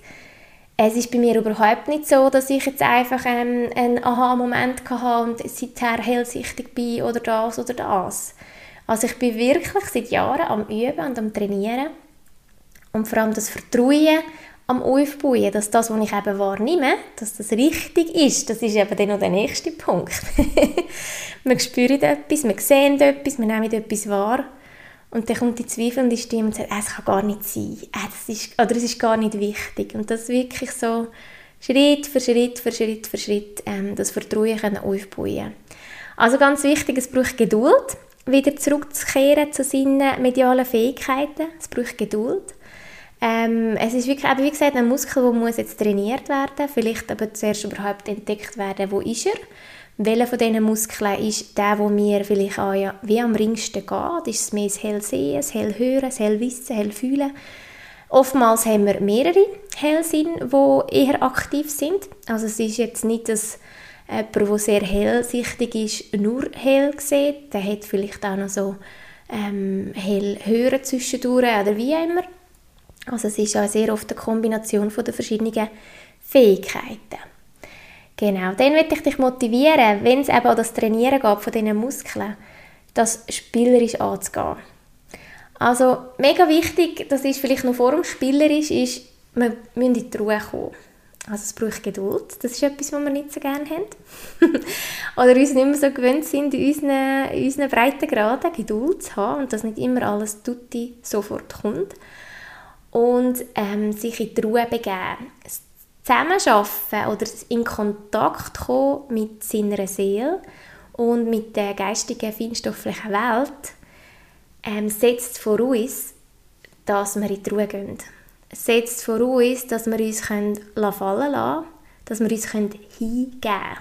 Es ist bei mir überhaupt nicht so, dass ich jetzt einfach ähm, einen Aha-Moment hatte und seither hellsichtig bin oder das oder das. Also ich bin wirklich seit Jahren am Üben und am Trainieren und vor allem das Vertrauen am Aufbauen, dass das, was ich eben wahrnehme, dass das richtig ist, das ist eben dann noch der nächste Punkt. [LAUGHS] wir spüren etwas, wir sehen etwas, wir nehmen etwas wahr und dann kommt die zweifelnde Stimme und sagt, es kann gar nicht sein, es ist, oder es ist gar nicht wichtig. Und das wirklich so Schritt für Schritt für Schritt für Schritt ähm, das Vertrauen können aufbauen Also ganz wichtig, es braucht Geduld, wieder zurückzukehren zu seinen medialen Fähigkeiten. Es braucht Geduld. Ähm, es ist wirklich, wie gesagt, ein Muskel, der muss jetzt trainiert werden, vielleicht aber zuerst überhaupt entdeckt werden, wo ist er. Welcher von diesen Muskeln ist der, wo mir vielleicht auch wie am ringsten geht? Ist es mehr das Hellsehen, das Hellhören, das Hellwissen, Hellfühlen? Oftmals haben wir mehrere Hellsinn, die eher aktiv sind. Also es ist jetzt nicht, dass jemand, der sehr hellsichtig ist, nur hell sieht. Der hat vielleicht auch noch so ähm, hell hören zwischendurch oder wie immer. Also es ist ja sehr oft eine Kombination von den verschiedenen Fähigkeiten. Genau, dann möchte ich dich motivieren, wenn es eben an das Trainieren geht von diesen Muskeln, das spielerisch anzugehen. Also mega wichtig, das ist vielleicht noch vor dem Spielerisch, ist, wir müssen in die Ruhe kommen. Also es braucht Geduld, das ist etwas, was wir nicht so gerne haben. [LAUGHS] Oder uns nicht mehr so gewöhnt sind, in unseren, unseren Breitengraden Geduld zu haben und dass nicht immer alles tutti sofort kommt und ähm, sich in die Ruhe begeben. Zusammenarbeiten oder in Kontakt kommen mit seiner Seele und mit der geistigen, feinstofflichen Welt ähm, setzt vor uns, dass wir in die Ruhe gehen. Setzt vor uns, dass wir uns können fallen lassen dass wir uns können hingeben können.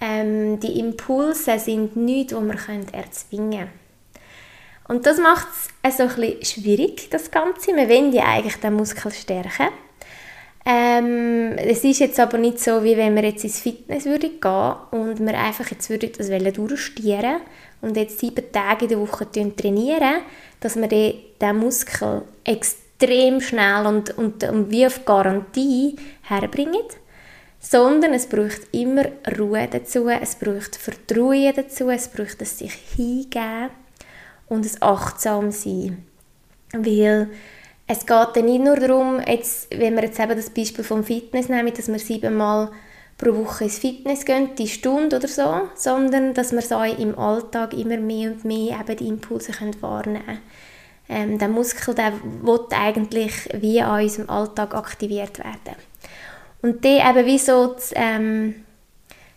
Ähm, die Impulse sind nichts, die wir erzwingen können. Und das macht es so ein bisschen schwierig, das Ganze. Wir wollen ja eigentlich den Muskel stärken. Ähm, es ist jetzt aber nicht so, wie wenn wir jetzt ins Fitness würde gehen und wir einfach jetzt würde das durchstieren und jetzt sieben Tage in der Woche trainieren, dass wir den, Muskel extrem schnell und, und, und wie auf Garantie herbringen. Sondern es braucht immer Ruhe dazu, es braucht Vertrauen dazu, es braucht das sich hingeben und ein achtsam sein. Weil es geht dann nicht nur darum, jetzt, wenn wir jetzt eben das Beispiel vom Fitness nehmen, dass wir siebenmal pro Woche ins Fitness gehen, die Stunde oder so, sondern dass wir so im Alltag immer mehr und mehr eben die Impulse können wahrnehmen können. Ähm, der Muskel, der will eigentlich wie an unserem Alltag aktiviert werden. Und der eben wie so, das, ähm,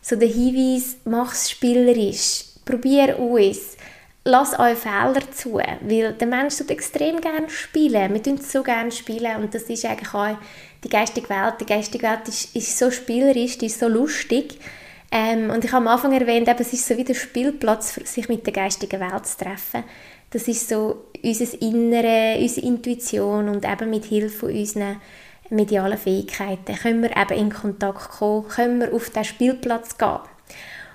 so der Hinweis, mach es spielerisch, probier aus, lass euch Fehler zu, weil der Mensch tut extrem gerne spielen. Wir tun so gerne spielen und das ist eigentlich auch die geistige Welt. Die geistige Welt ist, ist so spielerisch, die ist so lustig. Ähm, und ich habe am Anfang erwähnt, eben, es ist so wie der Spielplatz, sich mit der geistigen Welt zu treffen. Das ist so unser Innere, unsere Intuition und eben mit Hilfe von unseren medialen Fähigkeiten können wir eben in Kontakt kommen, können wir auf diesen Spielplatz gehen.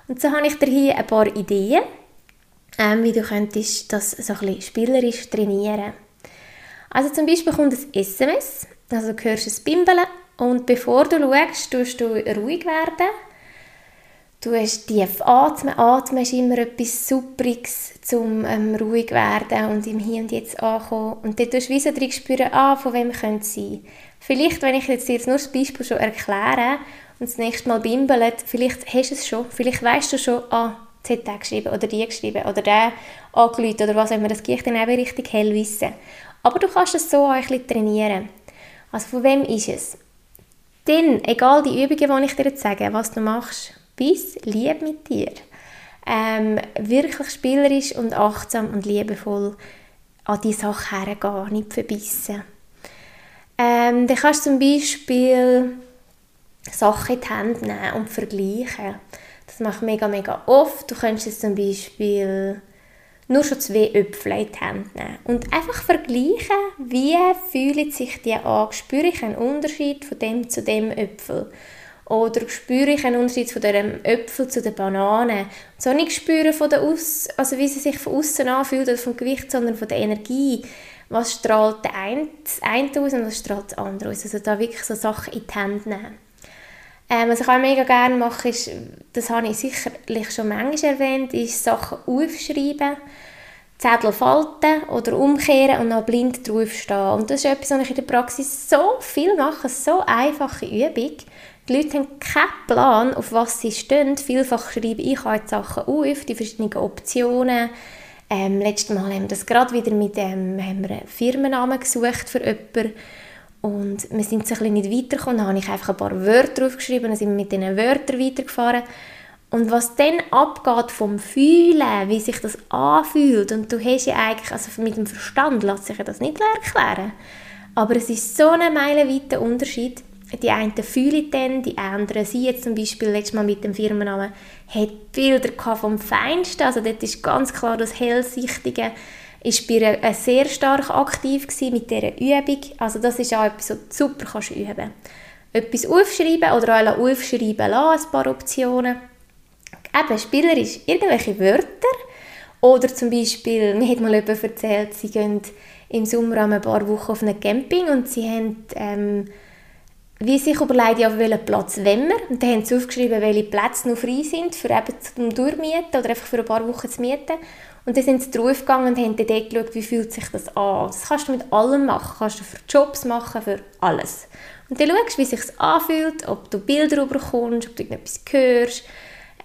Und so habe ich dir hier ein paar Ideen ähm, wie du könntest das so ein bisschen spielerisch trainieren. Also zum Beispiel kommt ein SMS, also du hörst es bimbeln und bevor du schaust, tust du ruhig werden. Du hast tief atmen. Atmen ist immer etwas Superiges, um ähm, ruhig werden und im Hier und Jetzt ankommen. Und dann tust du wie so drin spüren, ah, von wem könnte es sein. Vielleicht, wenn ich jetzt, jetzt nur das Beispiel schon erkläre und das nächste Mal bimbelt, vielleicht hast du es schon, vielleicht weißt du schon, ah, Z geschrieben oder die geschrieben oder der angerufen oder was auch immer. Das geht dann eben richtig hell wissen. Aber du kannst es so auch ein bisschen trainieren. Also von wem ist es? Dann, egal die Übungen, die ich dir jetzt sage, was du machst, bis lieb mit dir. Ähm, wirklich spielerisch und achtsam und liebevoll an die Sache hergehen, nicht verbissen. Ähm, dann kannst du zum Beispiel Sachen in die Hände nehmen und vergleichen. Das mache ich mega, mega oft. Du könntest jetzt zum Beispiel nur schon zwei Äpfel in die Hand nehmen und einfach vergleichen, wie fühlen sich die an, spüre ich einen Unterschied von dem zu dem Äpfel oder spüre ich einen Unterschied von dem Äpfel zu der Banane. So nicht spüren von der Aus also wie sie sich von außen anfühlt oder vom Gewicht, sondern von der Energie. Was strahlt der eine, das eine aus und was strahlt das andere aus. Also da wirklich so Sachen in die Hände nehmen. Ähm, was ich auch mega gerne mache, ist, das habe ich sicherlich schon manchmal erwähnt, ist Sachen aufschreiben, Zettel falten oder umkehren und dann blind draufstehen. Und das ist etwas, was ich in der Praxis so viel mache, so einfache Übung. Die Leute haben keinen Plan, auf was sie stehen. Vielfach schreibe ich halt Sachen auf, die verschiedenen Optionen. Ähm, letztes Mal haben wir das gerade wieder mit ähm, Firmennamen gesucht für jemanden. Und wir sind so ein nicht weitergekommen. Dann habe ich einfach ein paar Wörter aufgeschrieben und sind wir mit diesen Wörtern weitergefahren. Und was dann abgeht vom Fühlen, wie sich das anfühlt, und du hast ja eigentlich, also mit dem Verstand lässt sich das nicht erklären. Aber es ist so ein meilenweiter Unterschied, die einen fühlen dann, die anderen, sie jetzt zum Beispiel letztes Mal mit dem Firmennamen, hat Bilder vom Feinsten, also dort ist ganz klar das Hellsichtige, ist bei ihr sehr stark aktiv mit dieser Übung, also das ist auch etwas, was du super kannst üben Etwas aufschreiben oder auch aufschreiben lassen, ein paar Optionen. Eben, spielerisch, irgendwelche Wörter oder zum Beispiel, mir hat mal jemand erzählt, sie gehen im Sommer ein paar Wochen auf ein Camping und sie haben ähm, wie sich überlegt, auf welchen Platz wollen wir. Und dann haben sie aufgeschrieben, welche Plätze noch frei sind, für eben zum Durchmieten oder einfach für ein paar Wochen zu mieten. Und dann sind sie draufgegangen und haben dann geschaut, wie fühlt sich das an. Das kannst du mit allem machen. Kannst du für Jobs machen, für alles. Und dann schaust du, wie sich anfühlt, ob du Bilder bekommst, ob du etwas hörst.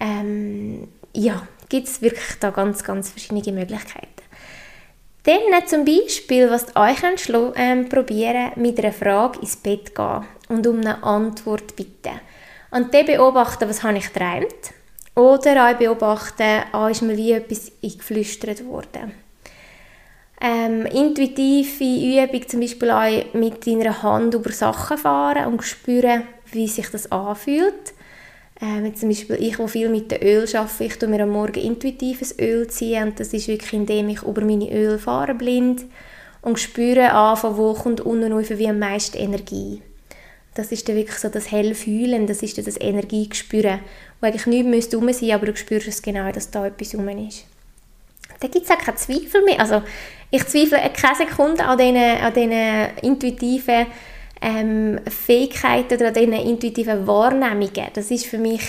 Ähm, ja, gibt es wirklich da ganz, ganz verschiedene Möglichkeiten. Dann zum Beispiel, was ihr euch könnt, ähm, probieren mit einer Frage ins Bett gehen und um eine Antwort bitten. Und dann beobachten, was habe ich geträumt. Oder auch beobachten, ah, ist mir wie etwas eingeflüstert worden. Ähm, intuitive Übung, zum Beispiel auch mit deiner Hand über Sachen fahren und spüren, wie sich das anfühlt. Ähm, zum Beispiel ich, wo viel mit dem Öl arbeite, ich tue mir am Morgen intuitives Öl ziehen und das ist wirklich, indem ich über meine Öl fahre blind und spüre an, von wo kommt unten wie am meisten Energie. Das ist dann wirklich so das Hellfühlen, das ist dann das Energiegespüren, wo eigentlich nichts müsste rum sein, aber du spürst es genau, dass da etwas rum ist. Da gibt es auch keinen Zweifel mehr. Also ich zweifle keine Sekunde an diesen, an diesen intuitiven ähm, Fähigkeiten oder an diesen intuitiven Wahrnehmungen. Das ist für mich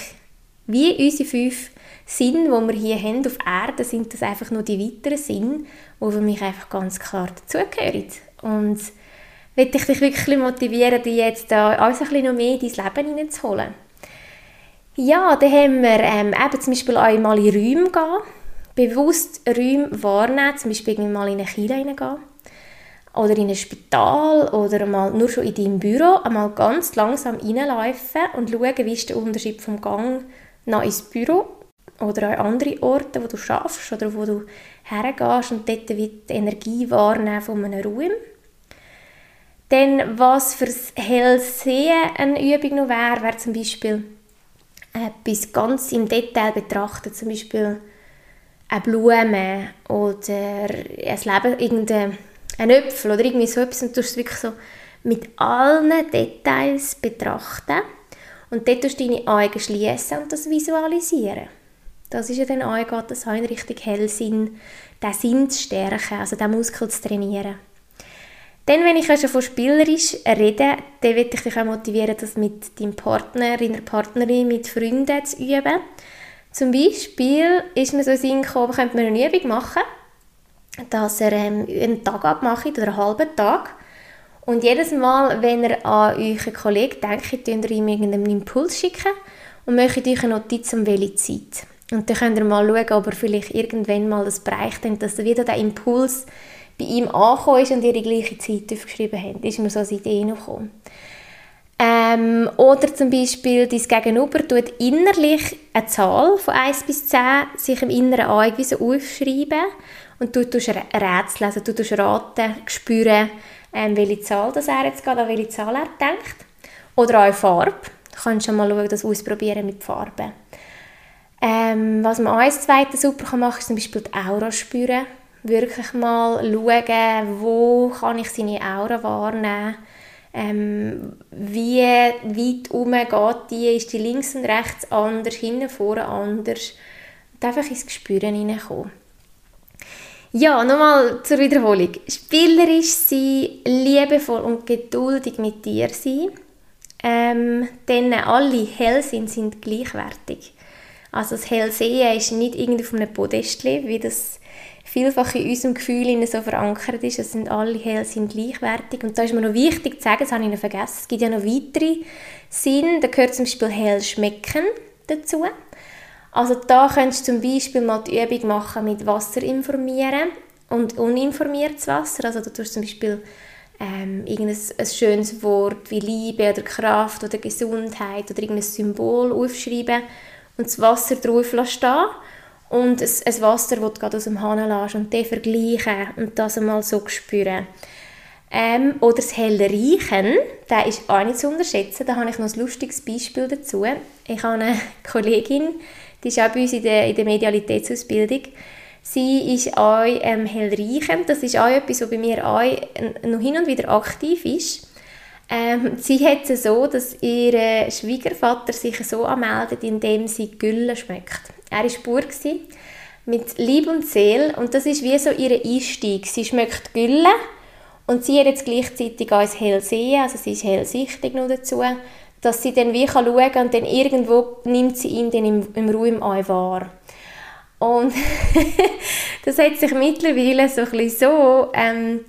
wie unsere fünf Sinne, die wir hier haben auf Erde, sind das einfach nur die weiteren Sinne, die für mich einfach ganz klar dazugehören. Und möchte ich dich wirklich motivieren, dich jetzt da alles ein bisschen noch mehr in dein Leben hineinzuholen. Ja, dann haben wir ähm, eben zum Beispiel auch mal in Räume gehen, bewusst Räume wahrnehmen, zum Beispiel mal in eine Kirche hineingehen oder in ein Spital oder mal nur schon in deinem Büro einmal ganz langsam reinlaufen und schauen, wie ist der Unterschied vom Gang nach ins Büro oder an andere Orte, wo du schaffst oder wo du hergehst und dort die Energie wahrnehmen von einem Raum. Dann, was fürs Hellsehen eine Übung noch wäre, wäre zum Beispiel etwas ganz im Detail betrachten, zum Beispiel eine Blume oder ein Leben, irgendein Äpfel oder irgendwie so etwas und du es wirklich so mit allen Details betrachten und dort tust du deine Augen schließen und das visualisieren. Das ist ja dann auch, das auch in Richtung Hellsinn, den Sinn zu stärken, also den Muskel zu trainieren. Dann, wenn ich schon von spielerisch rede, dann will ich dich auch motivieren, das mit deinem Partner, deiner Partnerin, mit Freunden zu üben. Zum Beispiel ist mir so Sinn gekommen, könnte man eine Übung machen, dass ihr ähm, einen Tag abmacht oder einen halben Tag. Und jedes Mal, wenn ihr an euren Kollegen denkt, könnt ihr ihm irgendeinen Impuls schicken und möchtet euch eine Notiz um welche Zeit. Und dann könnt ihr mal schauen, ob er vielleicht irgendwann mal das bereicht, dass wieder der Impuls bei ihm angekommen ist und ihr die gleiche Zeit aufgeschrieben habt. ist mir so eine Idee noch gekommen. Ähm, oder zum Beispiel, dein Gegenüber tut innerlich eine Zahl von 1 bis 10 sich im inneren so aufschreiben und du tust rätseln, also du tust raten, spüren, ähm, welche Zahl das er jetzt gerade, an welche Zahl er denkt. Oder auch Farbe. Du kannst schon mal schauen, das ausprobieren mit Farben. Ähm, was man auch als zweites super machen kann, ist zum Beispiel die Aura spüren. Wirklich mal schauen, wo kann ich seine Aura wahrnehmen ähm, wie weit herum geht die, ist die links und rechts anders, hinten vorne anders. Und einfach ins Gespüren hineinkommen. Ja, nochmal zur Wiederholung. Spielerisch sein, liebevoll und geduldig mit dir sein. Ähm, denn alle Hellsinn sind gleichwertig. Also das Hellsehen ist nicht irgendwie auf einem Podest, wie das vielfach in unserem Gefühl so verankert ist. Es sind alle Hellsinn gleichwertig. Und da ist mir noch wichtig zu sagen, das habe ich noch vergessen, es gibt ja noch weitere Sinne. Da gehört zum Beispiel hell schmecken dazu. Also da könntest du zum Beispiel mal die Übung machen mit Wasser informieren und uninformiertes Wasser. Also da tust du zum Beispiel ähm, irgendein ein schönes Wort wie Liebe oder Kraft oder Gesundheit oder irgendein Symbol aufschreiben und das Wasser drauf stehen und ein, ein Wasser, das du gerade aus dem Hahn lässt und den vergleichen und das einmal so spüren. Ähm, oder das helle Riechen, das ist auch nicht zu unterschätzen. Da habe ich noch ein lustiges Beispiel dazu. Ich habe eine [LAUGHS] Kollegin, die ist auch bei uns in der, in der Medialitätsausbildung. Sie ist auch ähm, hellreichend. Das ist auch etwas, was bei mir auch noch hin und wieder aktiv ist. Ähm, sie hat es so, dass ihr Schwiegervater sich so anmeldet, indem sie Gülle schmeckt. Er war Bauer mit Lieb und Seele und das ist wie so ihr Einstieg. Sie schmeckt Gülle und sie hat jetzt gleichzeitig auch hell sehen, also sie ist hellsichtig noch dazu dass sie dann wie kann schauen kann und dann irgendwo nimmt sie ihn dann im, im Raum auch wahr. Und [LAUGHS] das hat sich mittlerweile so ein bisschen so ähm,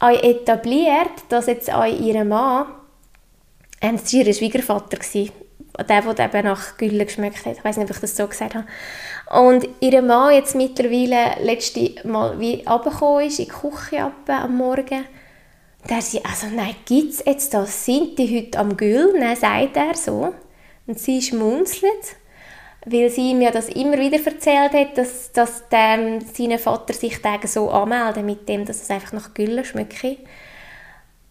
etabliert, dass jetzt auch ihr Mann, ähm, das war ihr Schwiegervater, der, der eben nach Gülle geschmeckt hat. Ich weiß nicht, ob ich das so gesagt habe. Und ihr Mann jetzt mittlerweile letzte Mal wie runtergekommen ist, in die Küche am Morgen der sie, also nein, gibt es jetzt das? Sind die heute am Güllen? sagt er so. Und sie schmunzelt, weil sie ja das immer wieder erzählt hat, dass, dass der, sein Vater sich so anmeldet mit dem, dass es einfach nach Güllen schmecke.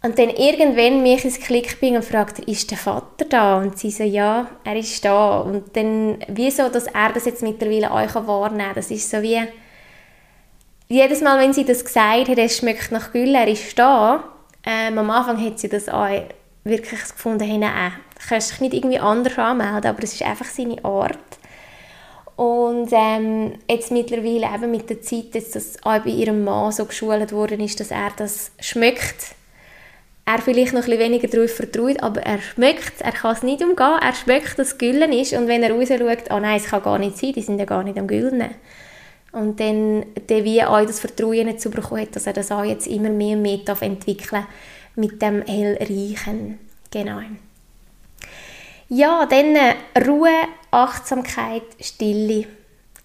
Und dann irgendwann mich ins Klick bin und fragt, ist der Vater da? Und sie so, ja, er ist da. Und dann, wieso, dass er das jetzt mittlerweile euch wahrnehmen kann, das ist so wie, jedes Mal, wenn sie das gesagt hat, es schmeckt nach Gülle, er ist da, ähm, am Anfang hat sie das auch wirklich gefunden, hey, nein, kannst dich nicht irgendwie anders anmelden, aber es ist einfach seine Art. Und ähm, jetzt mittlerweile eben mit der Zeit, dass das auch bei ihrem Mann so geschult worden ist, dass er das schmeckt. Er vielleicht noch ein weniger darauf vertraut, aber er schmeckt er kann es nicht umgehen, er schmeckt, dass es Güllen ist und wenn er raus schaut, oh nein, es kann gar nicht sein, die sind ja gar nicht am Güllen. Und dann der wie auch das Vertrauen nicht zu bekommen hat, dass er das auch jetzt immer mehr und mehr entwickeln mit dem Hellreichen. Genau. Ja, dann äh, Ruhe, Achtsamkeit, Stille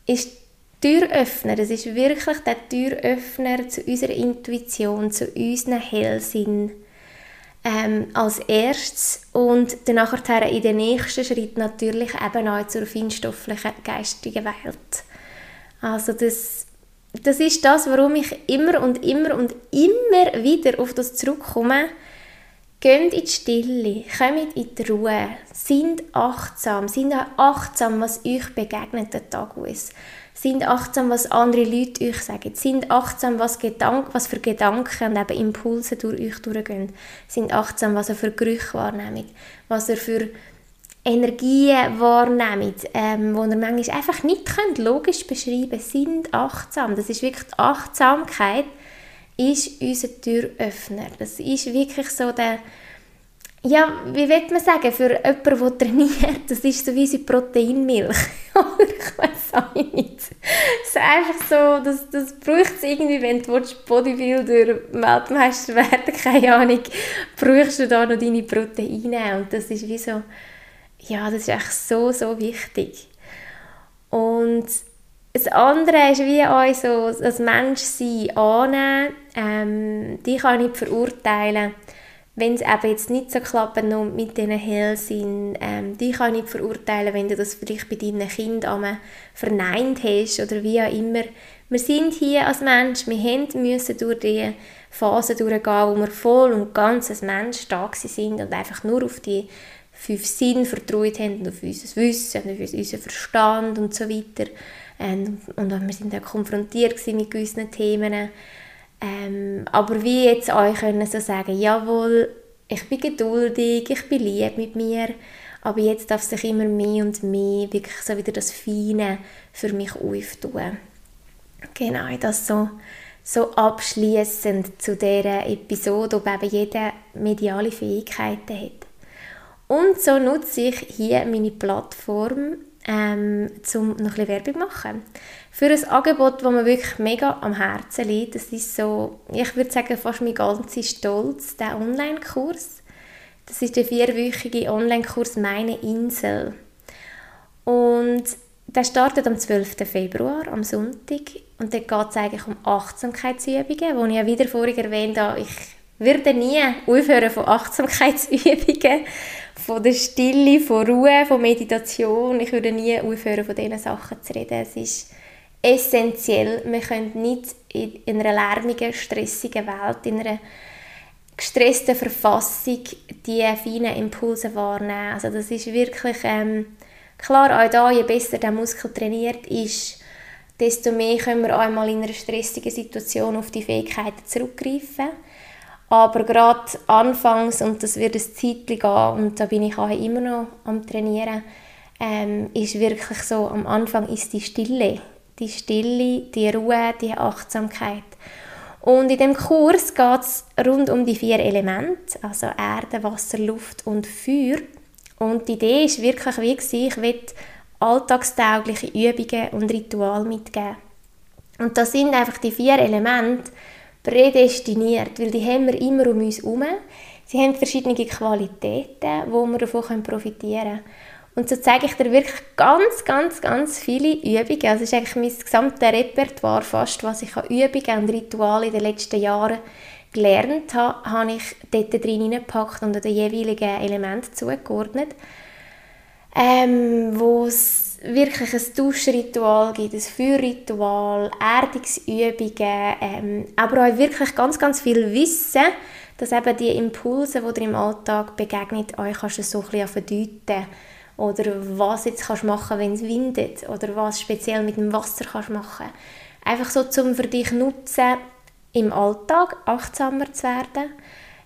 ist Türöffner. Das ist wirklich der Türöffner zu unserer Intuition, zu unserem Hellsinn ähm, als erstes und dann nachher in den nächsten Schritt natürlich eben auch zur feinstofflichen geistigen Welt. Also das, das ist das, warum ich immer und immer und immer wieder auf das zurückkomme. Geht in die Stille, kommt in die Ruhe, sind achtsam, sind achtsam, was euch begegnet der Tag ist. Sind achtsam, was andere Leute euch sagen. Sind achtsam, was, Gedank was für Gedanken und eben Impulse durch euch durchgehen. Sind achtsam, was ihr für Gerüche wahrnehmt. Was ihr für Energien wahrnehmt, ähm, wo ihr manchmal einfach nicht könnt, logisch beschreiben könnt, sind achtsam. Das ist wirklich die Achtsamkeit, ist unser Türöffner. Das ist wirklich so der, ja, wie will man sagen, für jemanden, der trainiert, das ist so wie unsere Proteinmilch. [LAUGHS] ich weiß auch nicht. Es ist einfach so, das, das braucht es irgendwie, wenn du Bodybuilder, Weltmeister werden [LAUGHS] keine Ahnung, brauchst du da noch deine Proteine und das ist wie so ja, das ist echt so, so wichtig. Und das andere ist wie auch so, als Menschsein annehmen, ähm, die kann ich nicht verurteilen, wenn es eben jetzt nicht so klappt mit diesen Hellsinn, ähm, die kann ich nicht verurteilen, wenn du das vielleicht bei deinen Kindern verneint hast oder wie auch immer. Wir sind hier als Mensch, wir müssen durch die Phase durchgehen, wo wir voll und ganz als Mensch da sind und einfach nur auf die fünf Sinn vertraut haben und auf unser Wissen und auf unseren Verstand und so weiter. Ähm, und wir sind auch konfrontiert mit gewissen Themen. Ähm, aber wie jetzt euch können so sagen, jawohl, ich bin geduldig, ich bin lieb mit mir, aber jetzt darf sich immer mehr und mehr wirklich so wieder das Feine für mich auftun. Genau, das so, so abschließend zu dieser Episode, ob eben jeder mediale Fähigkeiten hat. Und so nutze ich hier meine Plattform, ähm, um noch ein Werbung zu machen. Für ein Angebot, das mir wirklich mega am Herzen liegt. Das ist so, ich würde sagen, fast mein ganzer Stolz, der Online-Kurs. Das ist der vierwöchige Online-Kurs «Meine Insel». Und der startet am 12. Februar, am Sonntag. Und dort geht es eigentlich um Achtsamkeitsübungen, wo ich ja wieder vorhin erwähnt habe, ich würde nie aufhören von Achtsamkeitsübungen, von der Stille, von Ruhe, von Meditation. Ich würde nie aufhören, von diesen Sachen zu reden. Es ist essentiell. Wir können nicht in einer lärmigen, stressigen Welt, in einer gestressten Verfassung die feinen Impulse wahrnehmen. Also das ist wirklich ähm, klar, auch da, je besser der Muskel trainiert ist, desto mehr können wir einmal in einer stressigen Situation auf die Fähigkeiten zurückgreifen. Aber gerade anfangs, und das wird ein Zeitchen gehen, und da bin ich auch immer noch am Trainieren, ähm, ist wirklich so, am Anfang ist die Stille. Die Stille, die Ruhe, die Achtsamkeit. Und in dem Kurs geht es rund um die vier Elemente, also Erde, Wasser, Luft und Feuer. Und die Idee ist wirklich wie gewesen, ich will alltagstaugliche Übungen und Rituale mitgeben. Und das sind einfach die vier Elemente prädestiniert, weil die haben wir immer um uns herum. Sie haben verschiedene Qualitäten, wo wir davon profitieren können. Und so zeige ich dir wirklich ganz, ganz, ganz viele Übungen. Also ist eigentlich mein gesamtes Repertoire fast, was ich an Übungen und Ritualen in den letzten Jahren gelernt habe, habe ich dort drin hineingepackt und den jeweiligen Elementen zugeordnet. Ähm, wo es wirklich ein Duschritual gibt, ein Feuerritual, Erdungsübungen, ähm, aber auch wirklich ganz, ganz viel Wissen, dass eben die Impulse, die dir im Alltag begegnen, euch kannst du so ein bisschen verdeuten. Oder was jetzt kannst machen, wenn es windet. Oder was speziell mit dem Wasser kannst machen. Einfach so zum für dich nutzen, im Alltag achtsamer zu werden,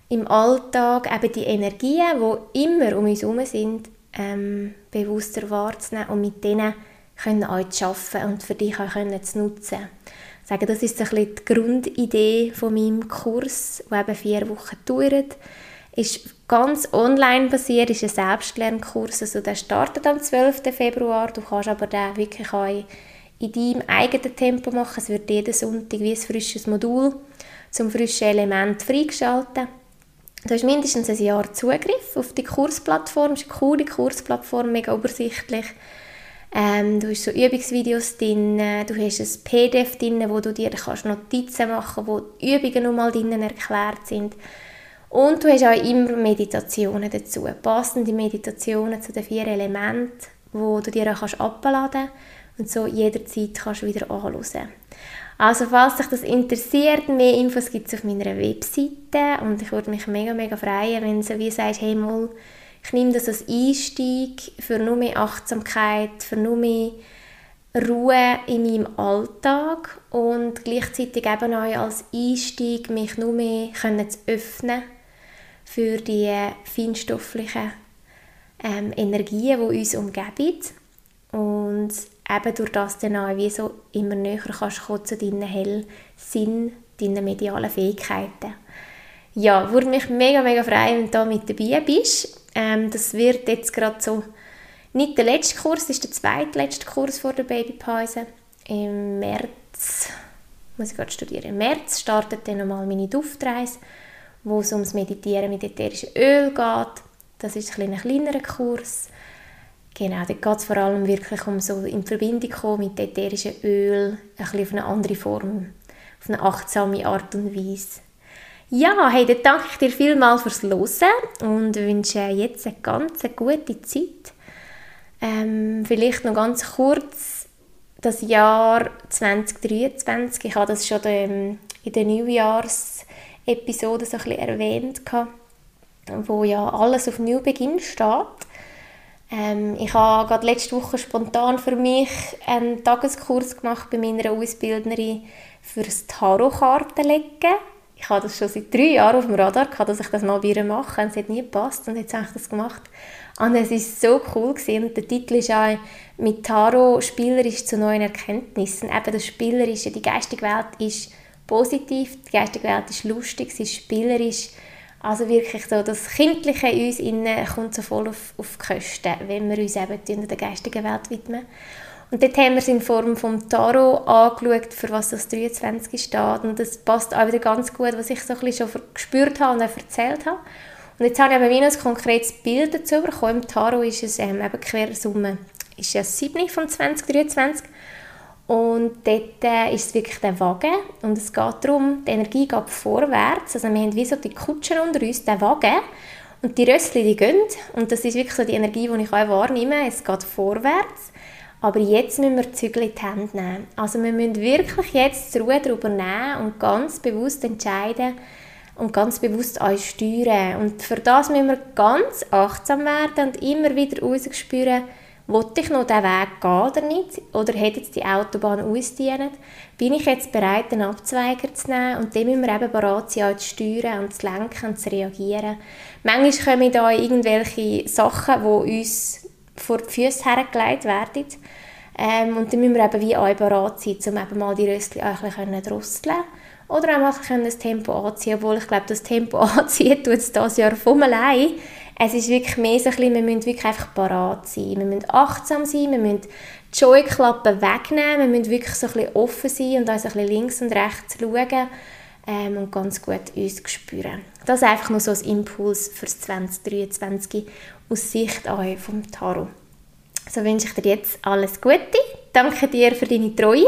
im Alltag eben die Energien, die immer um uns herum sind, ähm, bewusster wahrzunehmen und mit denen können auch zu arbeiten und für dich auch können zu nutzen. Sage, das ist ein die Grundidee von meinem Kurs, der eben vier Wochen dauert ist ganz online basiert, ist ein Selbstlernkurs, also der startet am 12. Februar, du kannst aber den wirklich auch in deinem eigenen Tempo machen, es wird jeden Sonntag wie ein frisches Modul zum frischen Element freigeschalten. Du hast mindestens ein Jahr Zugriff auf die Kursplattform, es ist eine coole Kursplattform, mega übersichtlich. Ähm, du hast so Übungsvideos drin, du hast ein PDF drin, wo du dir kannst Notizen machen kannst, wo die Übungen nochmal drin erklärt sind. Und du hast auch immer Meditationen dazu, passende Meditationen zu den vier Elementen, wo du dir auch kannst abladen und so jederzeit kannst wieder anhören. Also falls dich das interessiert, mehr Infos gibt es auf meiner Webseite und ich würde mich mega, mega freuen, wenn du so wie sagst, hey mal, ich nehme das als Einstieg für nur mehr Achtsamkeit, für nur mehr Ruhe in meinem Alltag und gleichzeitig eben auch als Einstieg mich nur mehr zu öffnen für die feinstofflichen ähm, Energien, die uns umgeben. Und eben durch das dann auch wie so immer näher kannst du zu deinen Hellsinn, deinen medialen Fähigkeiten. Ja, würde mich mega, mega freuen, wenn du da mit dabei bist. Ähm, das wird jetzt gerade so nicht der letzte Kurs, das ist der zweitletzte Kurs vor der Babypause. Im März, muss ich gerade studieren, im März startet dann nochmal meine Duftreise wo es ums Meditieren mit ätherischen Öl geht. Das ist ein, ein kleinerer Kurs. Genau, da geht es vor allem wirklich um so in Verbindung kommen mit ätherischen Öl, ein bisschen auf eine andere Form, auf eine achtsame Art und Weise. Ja, hey, dann danke ich dir vielmals fürs Hören und wünsche jetzt eine ganz gute Zeit. Ähm, vielleicht noch ganz kurz das Jahr 2023. Ich habe das schon in der Neujahrs- Episode so ein bisschen erwähnt, wo ja alles auf Neubeginn steht. Ähm, ich habe gerade letzte Woche spontan für mich einen Tageskurs gemacht bei meiner Ausbildnerin für das Tarotkartenlegen. Ich habe das schon seit drei Jahren auf dem Radar gehabt, dass ich das mal ihr mache. Und es hat nie gepasst und jetzt habe ich das gemacht. Und es war so cool. Gewesen. Und der Titel ist auch «Mit Tarot spielerisch zu neuen Erkenntnissen». Eben das Spielerische, die geistige Welt ist positiv, die geistige Welt ist lustig, sie ist spielerisch. Also wirklich so, das Kindliche in uns innen kommt so voll auf, auf die Kosten, wenn wir uns eben der geistigen Welt widmen. Und dort haben wir es in Form vom Tarot angeschaut, für was das 23 steht. Und das passt auch wieder ganz gut, was ich so ein bisschen schon gespürt habe und auch erzählt habe. Und jetzt habe ich aber ein konkretes Bild dazu bekommen. Im Tarot ist es ähm, eben Quersumme ist ja 7 von 2023. Und dort äh, ist es wirklich der Wagen. Und es geht darum, die Energie geht vorwärts. Also wir haben wie so die Kutschen unter uns, den Wagen. Und die Rössli, die gehen. Und das ist wirklich so die Energie, die ich auch wahrnehme. Es geht vorwärts. Aber jetzt müssen wir die Zügel in die Hände nehmen. Also wir müssen wirklich jetzt die Ruhe darüber nehmen und ganz bewusst entscheiden und ganz bewusst euch steuern. Und für das müssen wir ganz achtsam werden und immer wieder spüren, wollte ich noch diesen Weg gehen oder nicht? Oder hat jetzt die Autobahn ausgedient? Bin ich jetzt bereit, einen Abzweiger zu nehmen? Und dann müssen wir eben bereit sein, auch zu steuern und zu lenken und zu reagieren. Manchmal kommen da irgendwelche Sachen, die uns vor die Füße hergelegt werden. Ähm, und dann müssen wir eben wie auch bereit sein, um eben mal die Röstchen ein bisschen drosseln oder auch mal das Tempo anziehen, obwohl ich glaube, das Tempo [LAUGHS] anziehen tut es dieses Jahr von allein. Es ist wirklich mehr so ein bisschen, wir müssen wirklich einfach parat sein. Wir müssen achtsam sein, wir müssen die Scheuklappen wegnehmen, wir müssen wirklich so ein bisschen offen sein und uns ein bisschen links und rechts schauen ähm, und ganz gut uns spüren. Das ist einfach nur so ein Impuls für 2023 aus Sicht auch vom Tarot. So wünsche ich dir jetzt alles Gute. Danke dir für deine Treue.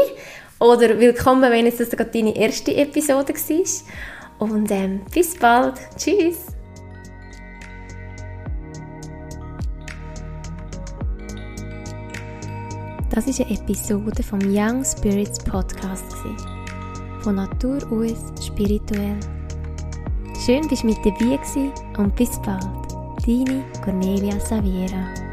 Oder willkommen, wenn es das gerade deine erste Episode war. Und ähm, bis bald. Tschüss. Das ist eine Episode vom Young Spirits Podcast. Von Natur aus spirituell. Schön, dass du mit dabei warst und bis bald. Deine Cornelia Saviera.